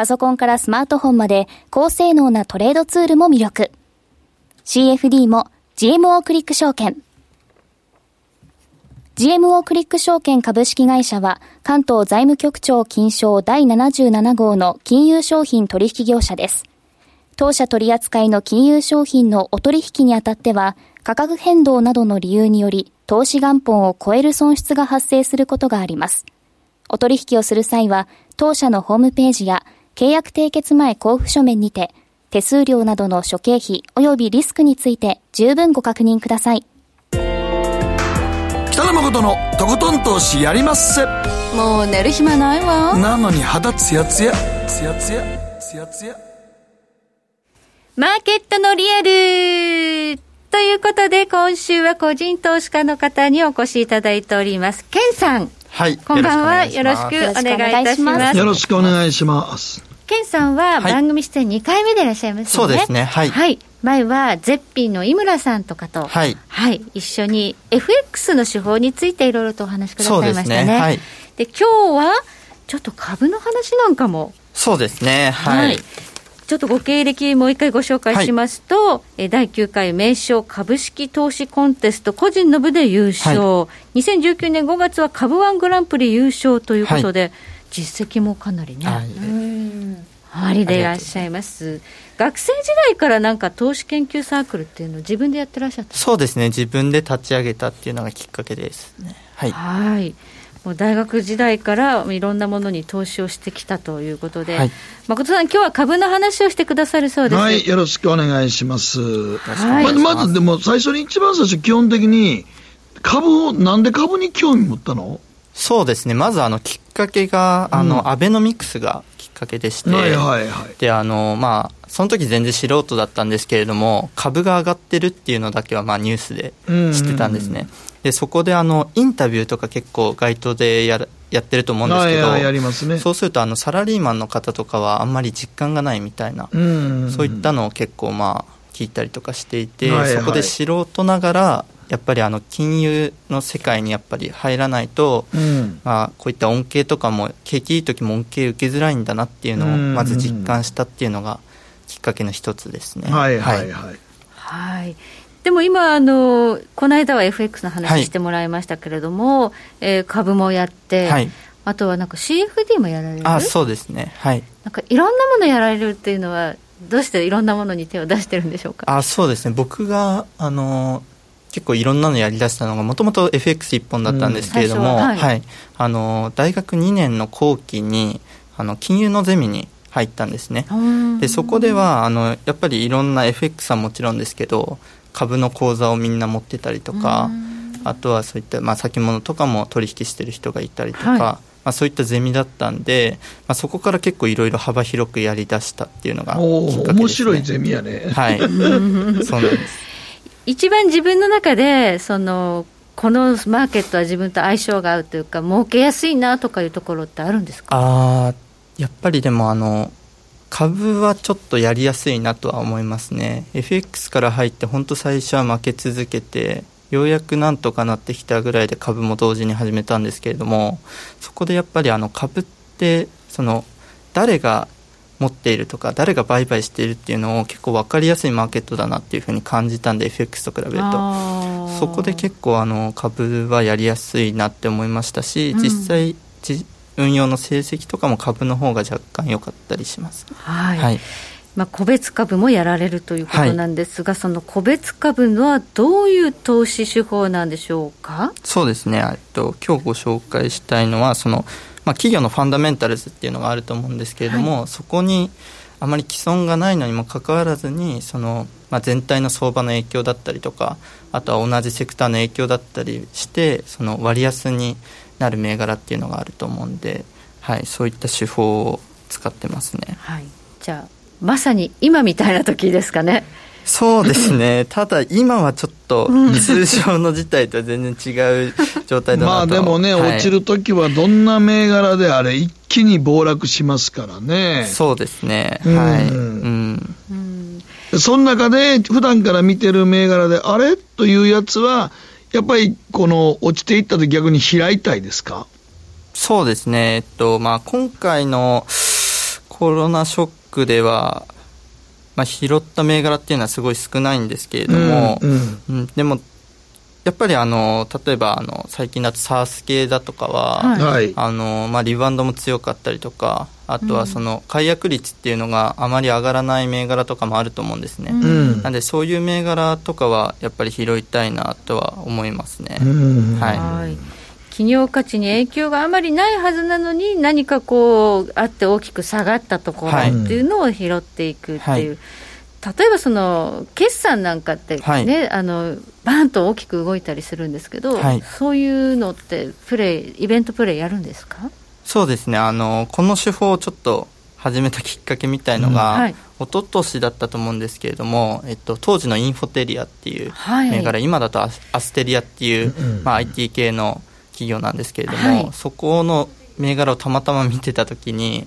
Speaker 3: パソコンからスマートフォンまで高性能なトレードツールも魅力。CFD も GMO クリック証券。GMO クリック証券株式会社は関東財務局長金賞第77号の金融商品取引業者です。当社取扱いの金融商品のお取引にあたっては価格変動などの理由により投資元本を超える損失が発生することがあります。お取引をする際は当社のホームページや契約締結前交付書面にて、手数料などの諸経費及びリスクについて十分ご確認ください。
Speaker 1: 北野誠のとことん投資やりまっせ。
Speaker 2: もう寝る暇ないわ。
Speaker 1: なのに肌ツヤツヤ、ツヤツヤ、ツヤツヤ。
Speaker 2: マーケットのリアルということで、今週は個人投資家の方にお越しいただいております。ケンさん。
Speaker 9: はい。
Speaker 2: こんばんは。よろしくお願いいたします。
Speaker 1: よろしくお願いします。
Speaker 2: ケンさんは番組出演2回目でいらっしゃいますよ
Speaker 9: ね。そうですね。はい。
Speaker 2: はい。前はゼッピンの井村さんとかと、はい。はい。一緒に FX の手法についていろいろとお話しくださいましたね。ねはい。で、今日はちょっと株の話なんかも。
Speaker 9: そうですね。はい、はい
Speaker 2: ちょっとご経歴もう一回ご紹介しますと、はい、第9回名称株式投資コンテスト個人の部で優勝、はい、2019年5月は株ワングランプリ優勝ということで、はい、実績もかなりね、はい、ありでいらっしゃいます。学生時代からなんか投資研究サークルっていうのを自分でやってらっしゃった
Speaker 9: そうですね、自分で立ち上げたっていうのがきっかけですね。はい、
Speaker 2: はいもう大学時代からいろんなものに投資をしてきたということで、はい、誠さん、今日は株の話をしてくださるそうです。
Speaker 1: はい、よろしくお願いします。はい、ままず、でも最初に一番最初、基本的に株を、なんで株に興味持ったの？
Speaker 9: そうですね、まずあのきっかけが、あの、うん、アベノミクスがきっかけでして、はいはいはい、であのまあ、その時全然素人だったんですけれども、株が上がってるっていうのだけはまあニュースで知ってたんですね。うんうんでそこであのインタビューとか結構街頭でややってると思うんですけど、ね、そうするとあのサラリーマンの方とかはあんまり実感がないみたいな、そういったのを結構まあ聞いたりとかしていて、はいはい、そこで素人ながらやっぱりあの金融の世界にやっぱり入らないと、うん、まあ、こういった恩恵とかも景気いい時も恩恵受けづらいんだなっていうのをまず実感したっていうのがきっかけの一つですね。
Speaker 1: はいはい。はい、
Speaker 2: はいでも今あの、この間は FX の話してもらいましたけれども、はい、えー、株もやって、はい、あとはなんか CFD もやられる？
Speaker 9: あそうですね、はい、
Speaker 2: なんかいろんなものやられるっていうのは、どうしていろんなものに手を出してるんでしょうか？
Speaker 9: あそうですね、僕があの結構いろんなのやりだしたのがもともと FX 一本だったんですけれども、うんはい、はい、あの大学2年の後期にあの金融のゼミに入ったんですね。でそこではあのやっぱりいろんな FX はもちろんですけど株の口座をみんな持ってたりとかあとはそういった、まあ、先物とかも取引してる人がいたりとか、はい、まあ、そういったゼミだったんで、まあ、そこから結構いろいろ幅広くやりだしたっていうのがきっかけです、ね、
Speaker 1: 面白いゼミやね。
Speaker 9: はい。そうなんです。
Speaker 2: 一番自分の中でそのこのマーケットは自分と相性が合うというか儲けやすいなとかいうところってあるんですか？
Speaker 9: あやっぱりでもあの株はちょっとやりやすいなとは思いますね。FX から入って本当最初は負け続けてようやくなんとかなってきたぐらいで株も同時に始めたんですけれどもそこでやっぱりあの株ってその誰が持っているとか誰が売買しているっていうのを結構分かりやすいマーケットだなっていうふうに感じたんで FX と比べると。そこで結構あの株はやりやすいなって思いましたし、実際運用の成績とかも株の方が若干良かったりします。
Speaker 2: はい、はい。まあ、個別株もやられるということなんですが、はい、その個別株のはどういう投資手法なんでしょうか？
Speaker 9: そうですね、えっと、今日ご紹介したいのはその、まあ、企業のファンダメンタルズっていうのがあると思うんですけれども、はい、そこにあまり既存がないのにもかかわらずにその、まあ、全体の相場の影響だったりとかあとは同じセクターの影響だったりしてその割安になる銘柄っていうのがあると思うんで、はい、そういった手法を使ってますね。
Speaker 2: はい、じゃあまさに今みたいな時ですかね。
Speaker 9: そうですね、ただ今はちょっと通常の事態とは全然違う状態だな
Speaker 1: まあでもね、はい、落ちるときはどんな銘柄であれ、一気に暴落しますからね。
Speaker 9: そうですね、はい。うん、
Speaker 1: うん、その中で、普段から見てる銘柄で、あれ？というやつは、やっぱりこの落ちていったと逆に開いたいですか？
Speaker 9: そうですね、えっとまあ、今回のコロナショックでは、まあ、拾った銘柄っていうのはすごい少ないんですけれども、うん、うん、でもやっぱりあの例えばあの最近だと SARS 系だとかは、はい、あのまあ、リバウンドも強かったりとかあとはその解約率っていうのがあまり上がらない銘柄とかもあると思うんですね、うん、なんでそういう銘柄とかはやっぱり拾いたいなとは思いますね、うん、はい、はい。
Speaker 2: 企業価値に影響があまりないはずなのに何かこうあって大きく下がったところっていうのを拾っていくっていう、はいはい例えばその決算なんかってね、はい、あのバーンと大きく動いたりするんですけど、はい、そういうのってプレイイベントプレイやるんですか？
Speaker 9: そうですね。あのこの手法をちょっと始めたきっかけみたいのが、うんはい、一昨年だったと思うんですけれども、えっと、当時のインフォテリアっていう銘柄、はい、今だとアステリアっていう、うん、まあ、IT 系の企業なんですけれども、はい、そこの銘柄をたまたま見てた時に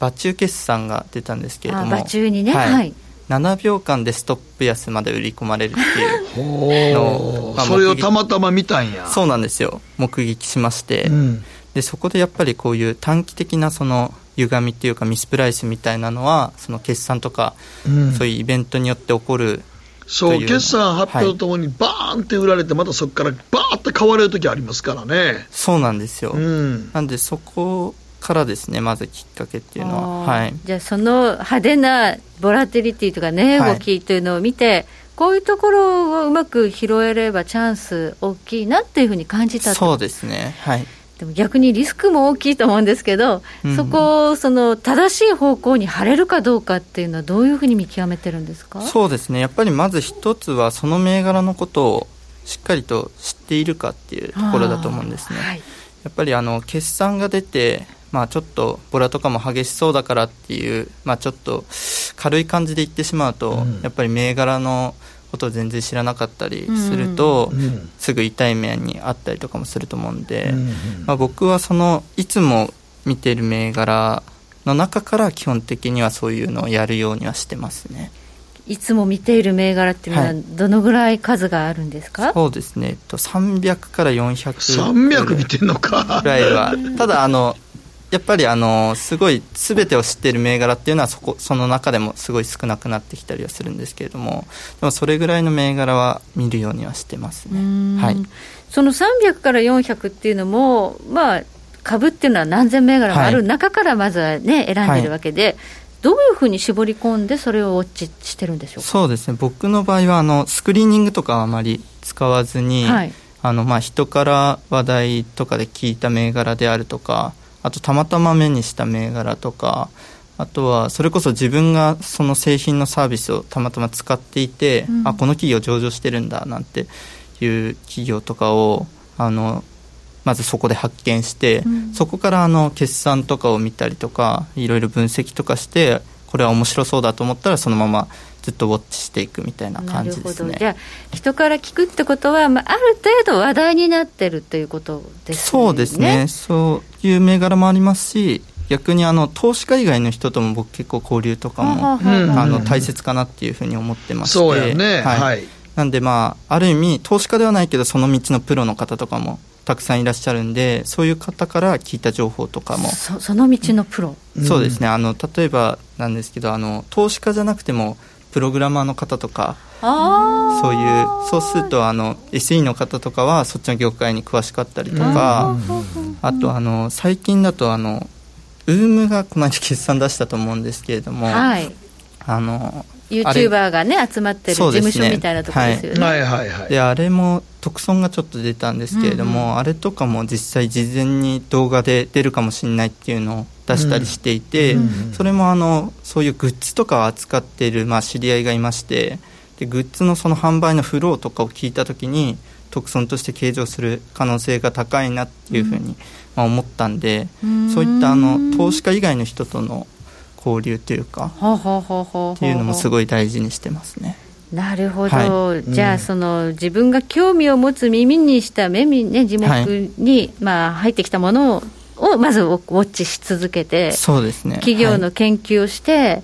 Speaker 9: 場中決算が出たんですけれども。
Speaker 2: 場中にね、はい
Speaker 9: 7秒間でストップ安まで売り込まれるっていう の
Speaker 1: を、まあ、それをたまたま見たんや。
Speaker 9: そうなんですよ。目撃しまして、うん、でそこでやっぱりこういう短期的なその歪みっていうかミスプライスみたいなのはその決算とか、うん、そういうイベントによって起こる
Speaker 1: そう決算発表とともにバーンって売られて、またそこからバーって買われる時ありますからね。
Speaker 9: そうなんですよ、うん、なんでそこからですねまずきっかけっていうのは、はい、
Speaker 2: じゃあその派手なボラティリティとか値、動きというのを見て、こういうところをうまく拾えればチャンス大きいなっていうふうに感じた
Speaker 9: そうですね。はい。
Speaker 2: でも逆にリスクも大きいと思うんですけど、うん、そこをその正しい方向に張れるかどうかっていうのは、どういうふうに見極めてるんですか？
Speaker 9: そうですね、やっぱりまず一つは、その銘柄のことをしっかりと知っているかっていうところだと思うんですね。はい、やっぱりあの決算が出てまあ、ちょっとボラとかも激しそうだからっていう、まあ、ちょっと軽い感じで言ってしまうと、うん、やっぱり銘柄のことを全然知らなかったりすると、うん、すぐ痛い面にあったりとかもすると思うんで、うん、まあ、僕はそのいつも見てる銘柄の中から基本的にはそういうのをやるようにはしてますね。
Speaker 2: いつも見ている銘柄っていうのは、どのぐらい数があるんですか、
Speaker 9: はい、そうですね、300から400
Speaker 1: 300見てんのか。
Speaker 9: ぐらいは、ただあの、やっぱりあのすごい全てを知っている銘柄っていうのはそこその中でもすごい少なくなってきたりはするんですけれどもでもそれぐらいの銘柄は見るようにはしてますね、はい、
Speaker 2: その300から400っていうのもまあ株っていうのは何千銘柄もある中からまずはね、選んでるわけで、はい、どういうふうに絞り込んでそれをウォッチしてるんでしょう
Speaker 9: そうですね。僕の場合はあのスクリーニングとかはあまり使わずに、はい、あのまあ人から話題とかで聞いた銘柄であるとかあとたまたま目にした銘柄とかあとはそれこそ自分がその製品のサービスをたまたま使っていて、うん、あこの企業上場してるんだなんていう企業とかをあのまずそこで発見して、うん、そこからあの決算とかを見たりとかいろいろ分析とかしてこれは面白そうだと思ったらそのままずっとウォッチしていくみたいな感じですね。
Speaker 2: じゃあ人から聞くってことは、まあ、ある程度話題になってるということですね。
Speaker 9: そうですね。そういう銘柄もありますし、逆にあの投資家以外の人とも僕結構交流とかも、あの大切かなっていうふうに思ってまして、
Speaker 1: そうやね、はい、はい、
Speaker 9: なんでまあある意味投資家ではないけどその道のプロの方とかもたくさんいらっしゃるんでそういう方から聞いた情報とかも。
Speaker 2: その道のプロ、
Speaker 9: そうですね。あの例えばなんですけどあの投資家じゃなくてもプログラマーの方とかそういうそうするとあの SE の方とかはそっちの業界に詳しかったりとかあとあの最近だとあのウームがこの間決算出したと思うんですけれども、はい、あの
Speaker 2: YouTuber がね集まってる事務所みたいなところですよね、はい、はい
Speaker 9: はいであれも特損がちょっと出たんですけれども、うんうん、あれとかも実際事前に動画で出るかもしれないっていうのを出したりしていて、うん。うんそれもあのそういうグッズとかを扱っている、まあ、知り合いがいましてでグッズのその販売のフローとかを聞いた時に特損として計上する可能性が高いなっていうふうに、まあ、思ったんで、うん、そういったあの投資家以外の人との交流というかっていうのもすごい大事にしてますね。
Speaker 2: なるほど、はい、じゃあ、その自分が興味を持つ耳にした目に、ね、字幕に、はい、まあ、入ってきたものをまずウォッチし続けて、
Speaker 9: そうですね、
Speaker 2: 企業の研究をして、はい、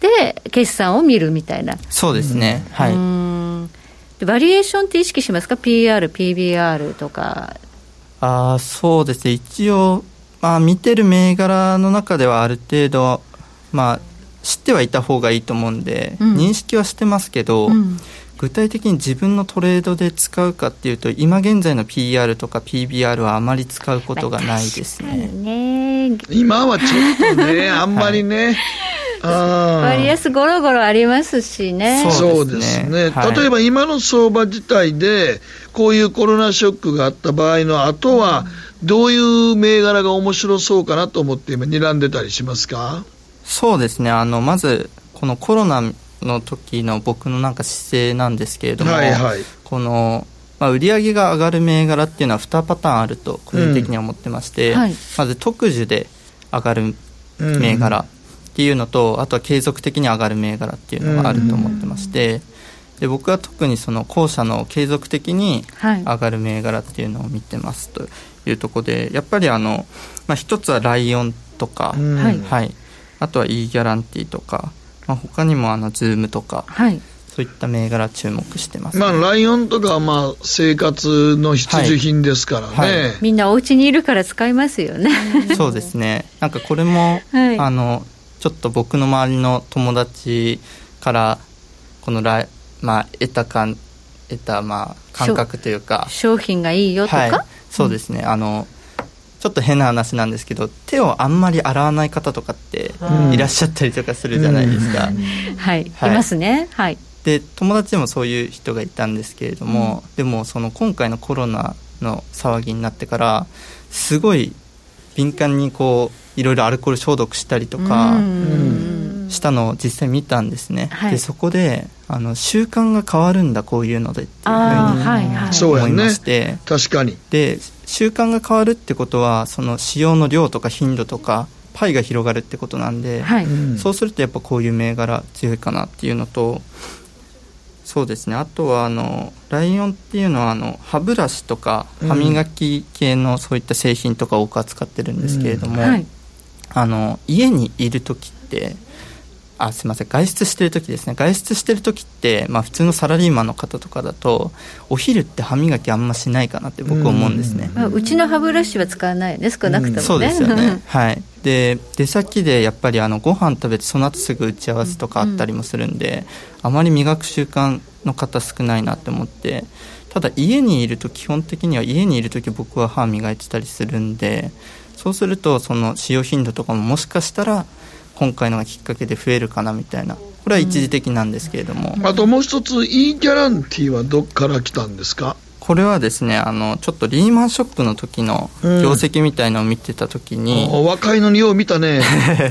Speaker 2: で、決算を見るみたいな。
Speaker 9: そうですね、はい。
Speaker 2: バリエーションって意識しますか、PR、PBR とか。
Speaker 9: あそうですね、一応、まあ、見てる銘柄の中ではある程度、まあ、知ってはいた方がいいと思うんで、うん、認識はしてますけど、うん、具体的に自分のトレードで使うかっていうと今現在の PR とか PBR はあまり使うことがないですね。
Speaker 2: ね、
Speaker 1: 今はちょっとね あんまりね、
Speaker 2: 割安ゴロゴロありますしね。
Speaker 1: そうですね。はい、例えば今の相場自体で、こういうコロナショックがあった場合の後は、どういう銘柄が面白そうかなと思って今睨んでたりしますか？
Speaker 9: そうですね。あのまずこのコロナの時の僕のなんか姿勢なんですけれども、はいはい、この、まあ、売上が上がる銘柄っていうのは2パターンあると個人的には思ってまして、うん。はい、まず特需で上がる銘柄っていうのと、うん、あとは継続的に上がる銘柄っていうのがあると思ってまして、うん、で僕は特にその後者の継続的に上がる銘柄っていうのを見てますというところでやっぱりあの、まあ、一つはライオンとか、はい。あとは e ギャランティーとか、まあ、他にもあのズームとか、はい、そういった銘柄注目してます、
Speaker 1: ね、まあ、ライオンとかはまあ生活の必需品ですからね、はい。はい、
Speaker 2: みんなお家にいるから使いますよね。
Speaker 9: そうですね。なんかこれも、はい、あのちょっと僕の周りの友達からこのライ、まあ、得たか得たまあ感覚というか
Speaker 2: 商品がいいよとか、
Speaker 9: そうですね、あのちょっと変な話なんですけど手をあんまり洗わない方とかっていらっしゃったりとかするじゃないですか、
Speaker 2: はい、はい、いますね。はい。
Speaker 9: で友達でもそういう人がいたんですけれども、うん、でもその今回のコロナの騒ぎになってからすごい敏感にこういろいろアルコール消毒したりとかしたのを実際見たんですね、はい、でそこであの習慣が変わるんだこういうのでっていうふうに思いまして、ね、
Speaker 1: 確かに。
Speaker 9: で習慣が変わるってことはその使用の量とか頻度とかパイが広がるってことなんで、はい、そうするとやっぱこういう銘柄強いかなっていうのとそうですね。あとはあのライオンっていうのはあの歯ブラシとか歯磨き系のそういった製品とか多く扱ってるんですけれども、うん。はい、あの家にいる時ってあすみません。外出してる時ですね。外出してる時って、まあ、普通のサラリーマンの方とかだとお昼って歯磨きあんましないかなって僕思うんですね、
Speaker 2: まあ、うちの歯ブラシは使わないね。少なくともね、
Speaker 9: そうですよね。はい。で出先でやっぱりあのご飯食べてその後すぐ打ち合わせとかあったりもするんで、あまり磨く習慣の方少ないなって思ってただ家にいると基本的には家にいる時僕は歯磨いてたりするんでそうするとその使用頻度とかももしかしたら今回のがきっかけで増えるかなみたいな。これは一時的なんですけれども、
Speaker 1: うん、あともう一つ E ギャランティーはどっから来たんですか？
Speaker 9: これはですねあのちょっとリーマンショックの時の業績みたいのを見てた時に、
Speaker 1: うん、若いのによう見たね。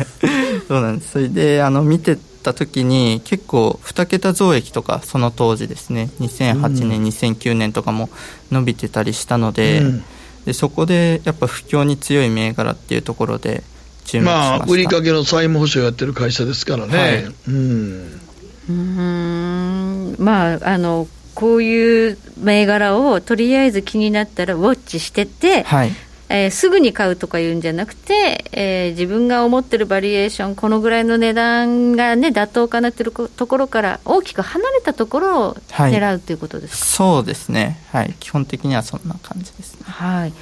Speaker 9: そうなんです。それであの見てた時に結構2桁増益とかその当時ですね。2008年、うん、2009年とかも伸びてたりしたのでうん、でそこでやっぱ不況に強い銘柄っていうところで注目しま
Speaker 1: まあ売りかけの債務保証やってる会社ですからね、はい、うん。
Speaker 2: うんまああのこういう銘柄をとりあえず気になったらウォッチしてて、はい、えー、すぐに買うとかいうんじゃなくて、えー、自分が思ってるバリエーションこのぐらいの値段がね妥当かなってるところから大きく離れたところを狙うということですか、
Speaker 9: はい、そうですね。はい。基本的にはそんな感じですね。
Speaker 2: はい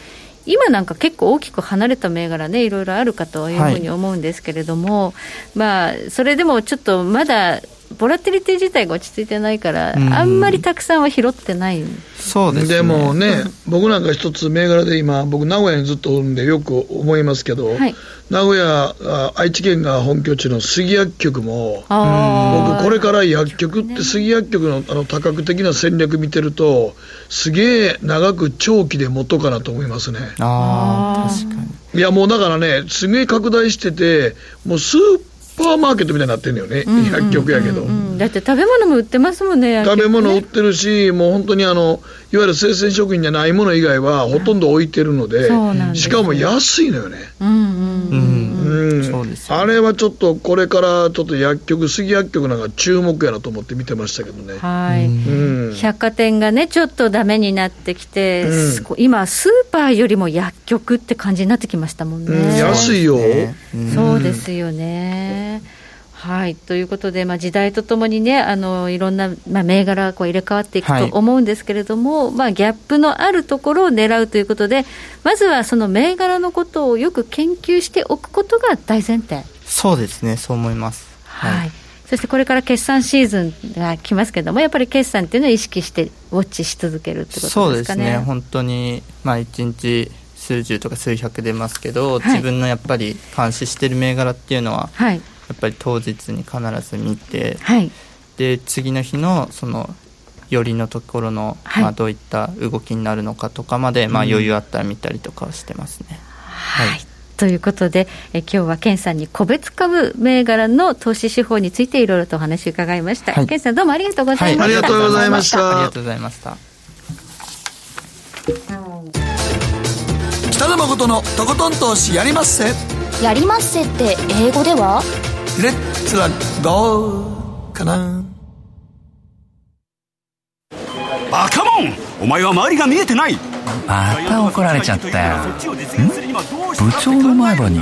Speaker 2: 今なんか結構大きく離れた銘柄ねいろいろあるかというふうに思うんですけれども、はい、まあそれでもちょっとまだボラティリティ自体が落ち着いてないから、あんまりたくさんは拾ってない。
Speaker 9: そうです、
Speaker 1: ね、でもね、僕なんか一つ銘柄で今、僕、名古屋にずっとおるんで、よく思いますけど、はい、名古屋、愛知県が本拠地の杉薬局も、僕、これから薬局って杉薬局のあの多角的な戦略見てると、すげえ長く長期で持とうかなと思いますね。
Speaker 9: あ確かに。
Speaker 1: いやもうだからね、すげえ拡大してて、もうスーパーマーケットみたいになってんのよね、薬局やけど、
Speaker 2: だって食べ物も売ってますもんね、
Speaker 1: 食べ物売ってるし、もう本当にあのいわゆる生鮮食品じゃないもの以外はほとんど置いてるので、しかも安いのよね。うんうんそうです、あれはちょっとこれからちょっと薬局、杉薬局なんか注目やなと思って見てましたけどね。
Speaker 2: はい、うん、百貨店がね、ちょっとだめになってきて、うん、今、スーパーよりも薬局って感じになってきましたもんね。うん、
Speaker 1: 安いよ、
Speaker 2: そうですよね。はい、ということで、まあ、時代とともにね、あのいろんな、まあ、銘柄がこう入れ替わっていくと思うんですけれども、はい、まあ、ギャップのあるところを狙うということで、まずはその銘柄のことをよく研究しておくことが大前提。
Speaker 9: そうですね、そう思います。
Speaker 2: はい、はい、そしてこれから決算シーズンが来ますけれども、やっぱり決算っていうのを意識してウォッチし続けるってことですかね。そうですね。
Speaker 9: 本当に、まあ、1日数十とか数百出ますけど、はい、自分のやっぱり監視してる銘柄っていうのは、はい、やっぱり当日に必ず見て、はい、で次の日のその寄りのところの、はい、まあ、どういった動きになるのかとかまで、まあ、余裕あったら見たりとかしてますね。
Speaker 2: はい、はいということで、え今日は健さんに個別株銘柄の投資手法についていろいろとお話を伺いました。はい、健さんどうもありがとうございました。あ
Speaker 1: りがとうございました。
Speaker 9: ありがとうございました。
Speaker 1: 北野誠のとことん投資やりまっせ。
Speaker 3: やりまっせって英語では？
Speaker 1: レッツはどうかな。
Speaker 7: バカモンお前は周りが見えてない。
Speaker 5: また怒られちゃったよ。部長の前歯に。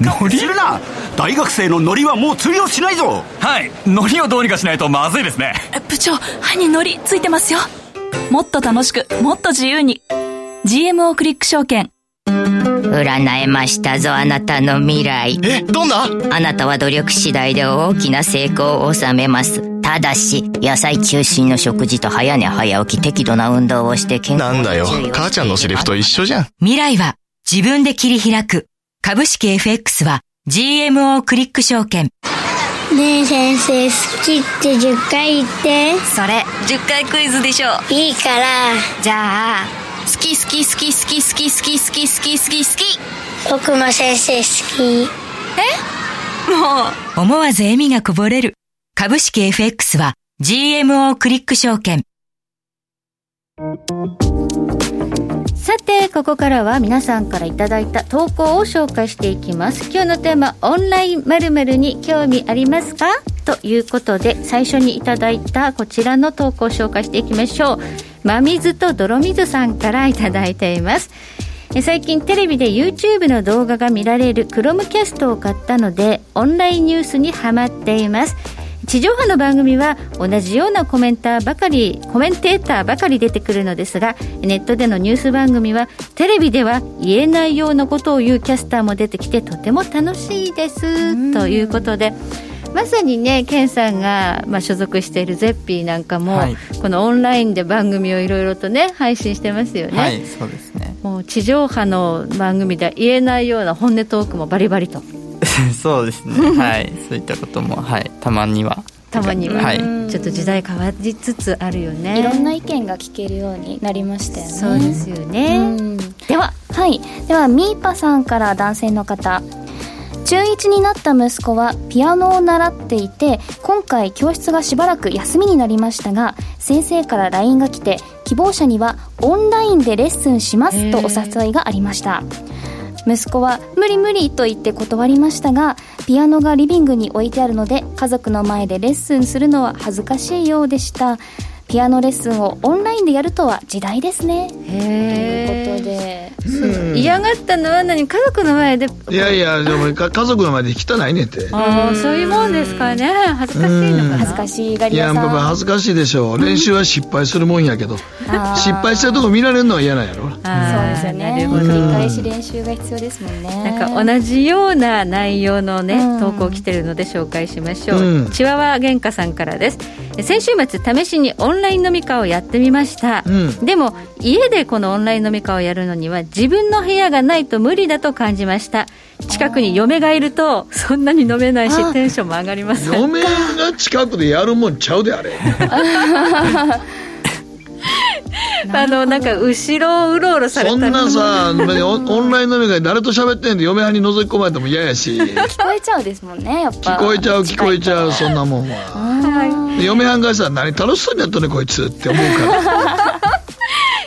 Speaker 7: ノリするな。大学生のノリはもう通用しないぞ。
Speaker 5: はい。ノリをどうにかしないとまずいですね。
Speaker 10: 部長歯にノリついてますよ。もっと楽しくもっと自由に。GMO クリック証券
Speaker 11: 占えましたぞ、あなたの未来。
Speaker 7: え、どんな？
Speaker 11: あなたは努力次第で大きな成功を収めます。ただし、野菜中心の食事と早寝早起き適度な運動をして健
Speaker 7: 康なんだよ、母ちゃんのセリフと一緒じゃん。
Speaker 6: 未来は自分で切り開く。株式 FX は GMO クリック証券。
Speaker 8: ねえ先生、好きって10回言って。
Speaker 10: それ、10回クイズでしょ。
Speaker 8: いいから。
Speaker 10: じゃあ、好き好き好き好き好き好き好き好き好き好き
Speaker 8: 僕も先生好き。え？
Speaker 10: も
Speaker 6: う。思わず笑みがこぼれる。株式 FX は GMO クリック証券。
Speaker 2: さて、ここからは皆さんからいただいた投稿を紹介していきます。今日のテーマ、オンライン〇〇に興味ありますか？ということで、最初にいただいたこちらの投稿を紹介していきましょう。真水と泥水さんからいただいています。最近テレビで YouTube の動画が見られるクロムキャストを買ったのでオンラインニュースにハマっています。地上波の番組は同じようなコメンターばかりコメンテーターばかり出てくるのですがネットでのニュース番組はテレビでは言えないようなことを言うキャスターも出てきてとても楽しいです。ということでまさにね、ケンさんが、まあ、所属しているゼッピーなんかも、はい、このオンラインで番組をいろいろとね、配信してますよね。
Speaker 9: はい、そうですね。
Speaker 2: もう地上波の番組では言えないような本音トークもバリバリと。
Speaker 9: そうですね。はい、そういったことも、はい、たまには。
Speaker 2: たまには、はい、ちょっと時代変わりつつあるよね。
Speaker 3: いろんな意見が聞けるようになりましたよね。
Speaker 2: そうですよね。
Speaker 3: でははい。ではみーぱさんから男性の方中1になった息子はピアノを習っていて今回教室がしばらく休みになりましたが先生から LINE が来て希望者にはオンラインでレッスンしますとお誘いがありました。息子は無理無理と言って断りましたがピアノがリビングに置いてあるので家族の前でレッスンするのは恥ずかしいようでしたピアノレッスンをオンラインでやるとは時代ですね。ということで、
Speaker 2: うん、嫌がったのは何家族の前で？
Speaker 1: いやいやでも家族の前で汚いねって。
Speaker 2: ああそういうもんですかね。恥ずかしいのかな。
Speaker 3: 恥ずかしいがり屋
Speaker 1: さん。いや恥ずかしいでしょう。練習は失敗するもんやけど。失敗したとこ見られるのは嫌なんやろそう
Speaker 3: ですよね。繰り返し練習が必要ですもんね。
Speaker 2: なんか同じような内容のね投稿来てるので紹介しましょう、うん、チワワ原価さんからです。先週末試しにオンライン飲み会をやってみました、うん、でも家でこのオンライン飲み会をやるのには自分の部屋がないと無理だと感じました。近くに嫁がいるとそんなに飲めないしテンションも上がります。
Speaker 1: 嫁が近くでやるもんちゃうであれ
Speaker 2: あのなんか後ろをうろうろされた。
Speaker 1: そんなさ オンライン飲み会誰と喋ってんで嫁はんに覗き込まれても嫌やし。
Speaker 3: 聞こえちゃうですもんねやっぱ。
Speaker 1: 聞こえちゃう聞こえちゃうそんなもんは嫁はんがさ何楽しそうにやっとねこいつって思うから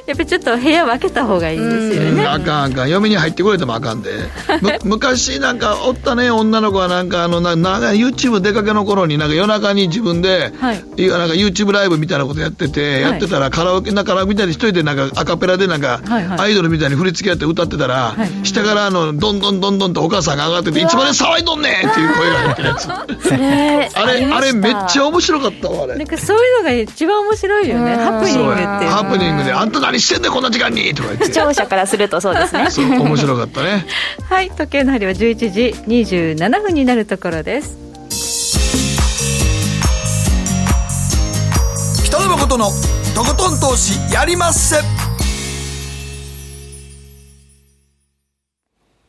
Speaker 2: やっぱりちょっと部屋分けた方がいいですよね。
Speaker 1: あかんあかん。嫁に入ってくれてもあかんで。昔なんかおったね、女の子はなんかあの、ななんか YouTube 出かけの頃になんか夜中に自分で、はい、なんか YouTube ライブみたいなことやってて、やってたらカラオケ、なカラオケみたいに一人でなんかアカペラでなんか、アイドルみたいに振り付けやって歌ってたら、下からあの、どんどんどんどんとお母さんが上がってて、いつまで騒いどんねんっていう声が入ってるやつ。あれ、あれめっちゃ面白かったわ、あれ。
Speaker 2: なんかそういうのが一番面白いよね。ハプニングって。
Speaker 1: ハプニングで、あんた何してんねんこんな時間に？とか言って。
Speaker 3: 視聴者からするとそうですね。
Speaker 1: そう面白かったね。
Speaker 2: はい時計の針は11時27分になるところです。
Speaker 1: 北野誠のとことん投資やりまっせ。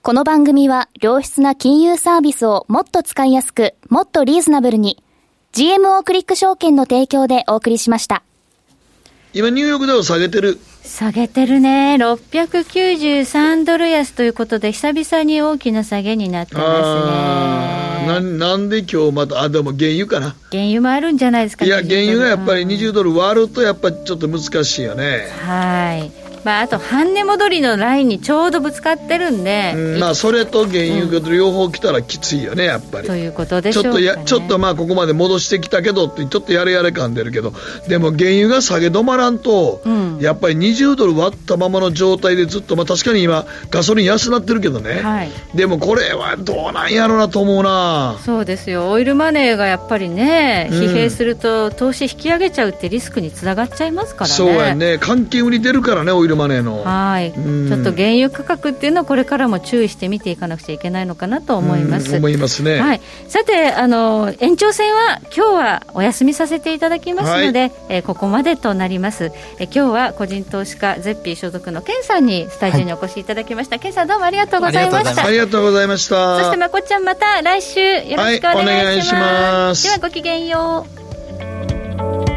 Speaker 3: この番組は良質な金融サービスをもっと使いやすくもっとリーズナブルに GMO クリック証券の提供でお送りしました。
Speaker 1: 今ニューヨークダウ下げてる
Speaker 2: 下げてるね、693ドル安ということで、久々に大きな下げになってます
Speaker 1: ね。ななんで今日また、あ、でも原油かな。
Speaker 2: 原油もあるんじゃないですか、
Speaker 1: いや、原油がやっぱり20ドル割ると、やっぱりちょっと難しいよね。
Speaker 2: はい。まあ、あと半値戻りのラインにちょうどぶつかってるんで、
Speaker 1: うん、まあ、それと原油が両方来たらきついよね、やっぱり。
Speaker 2: ということでしょう、ね、
Speaker 1: ちょっとやちょっとまあここまで戻してきたけどってちょっとやれやれ感出るけどでも原油が下げ止まらんと、うん、やっぱり20ドル割ったままの状態でずっと、まあ、確かに今ガソリン安なってるけどね、はい、でもこれはどうなんやろうなと思うな。
Speaker 2: そうですよ。オイルマネーがやっぱりね疲弊すると投資引き上げちゃうってリスクにつながっちゃいますからね。
Speaker 1: そうやね。関係売り出るからねオイルマネーの
Speaker 2: はいはい、ちょっと原油価格っていうのはこれからも注意して見ていかなくちゃいけないのかなと思います。
Speaker 1: 思いますね。
Speaker 2: はい。さてあの延長戦は今日はお休みさせていただきますので、はい、えー、ここまでとなります。えー、今日は個人投資家ゼッピー所属のケンさんにスタジオにお越しいただきました。はい、ケンさんどうもありがとうございました。
Speaker 1: ありがとうございました。
Speaker 2: そしてまこちゃんまた来週よろしくお願いします。い、しますではごきげんよう。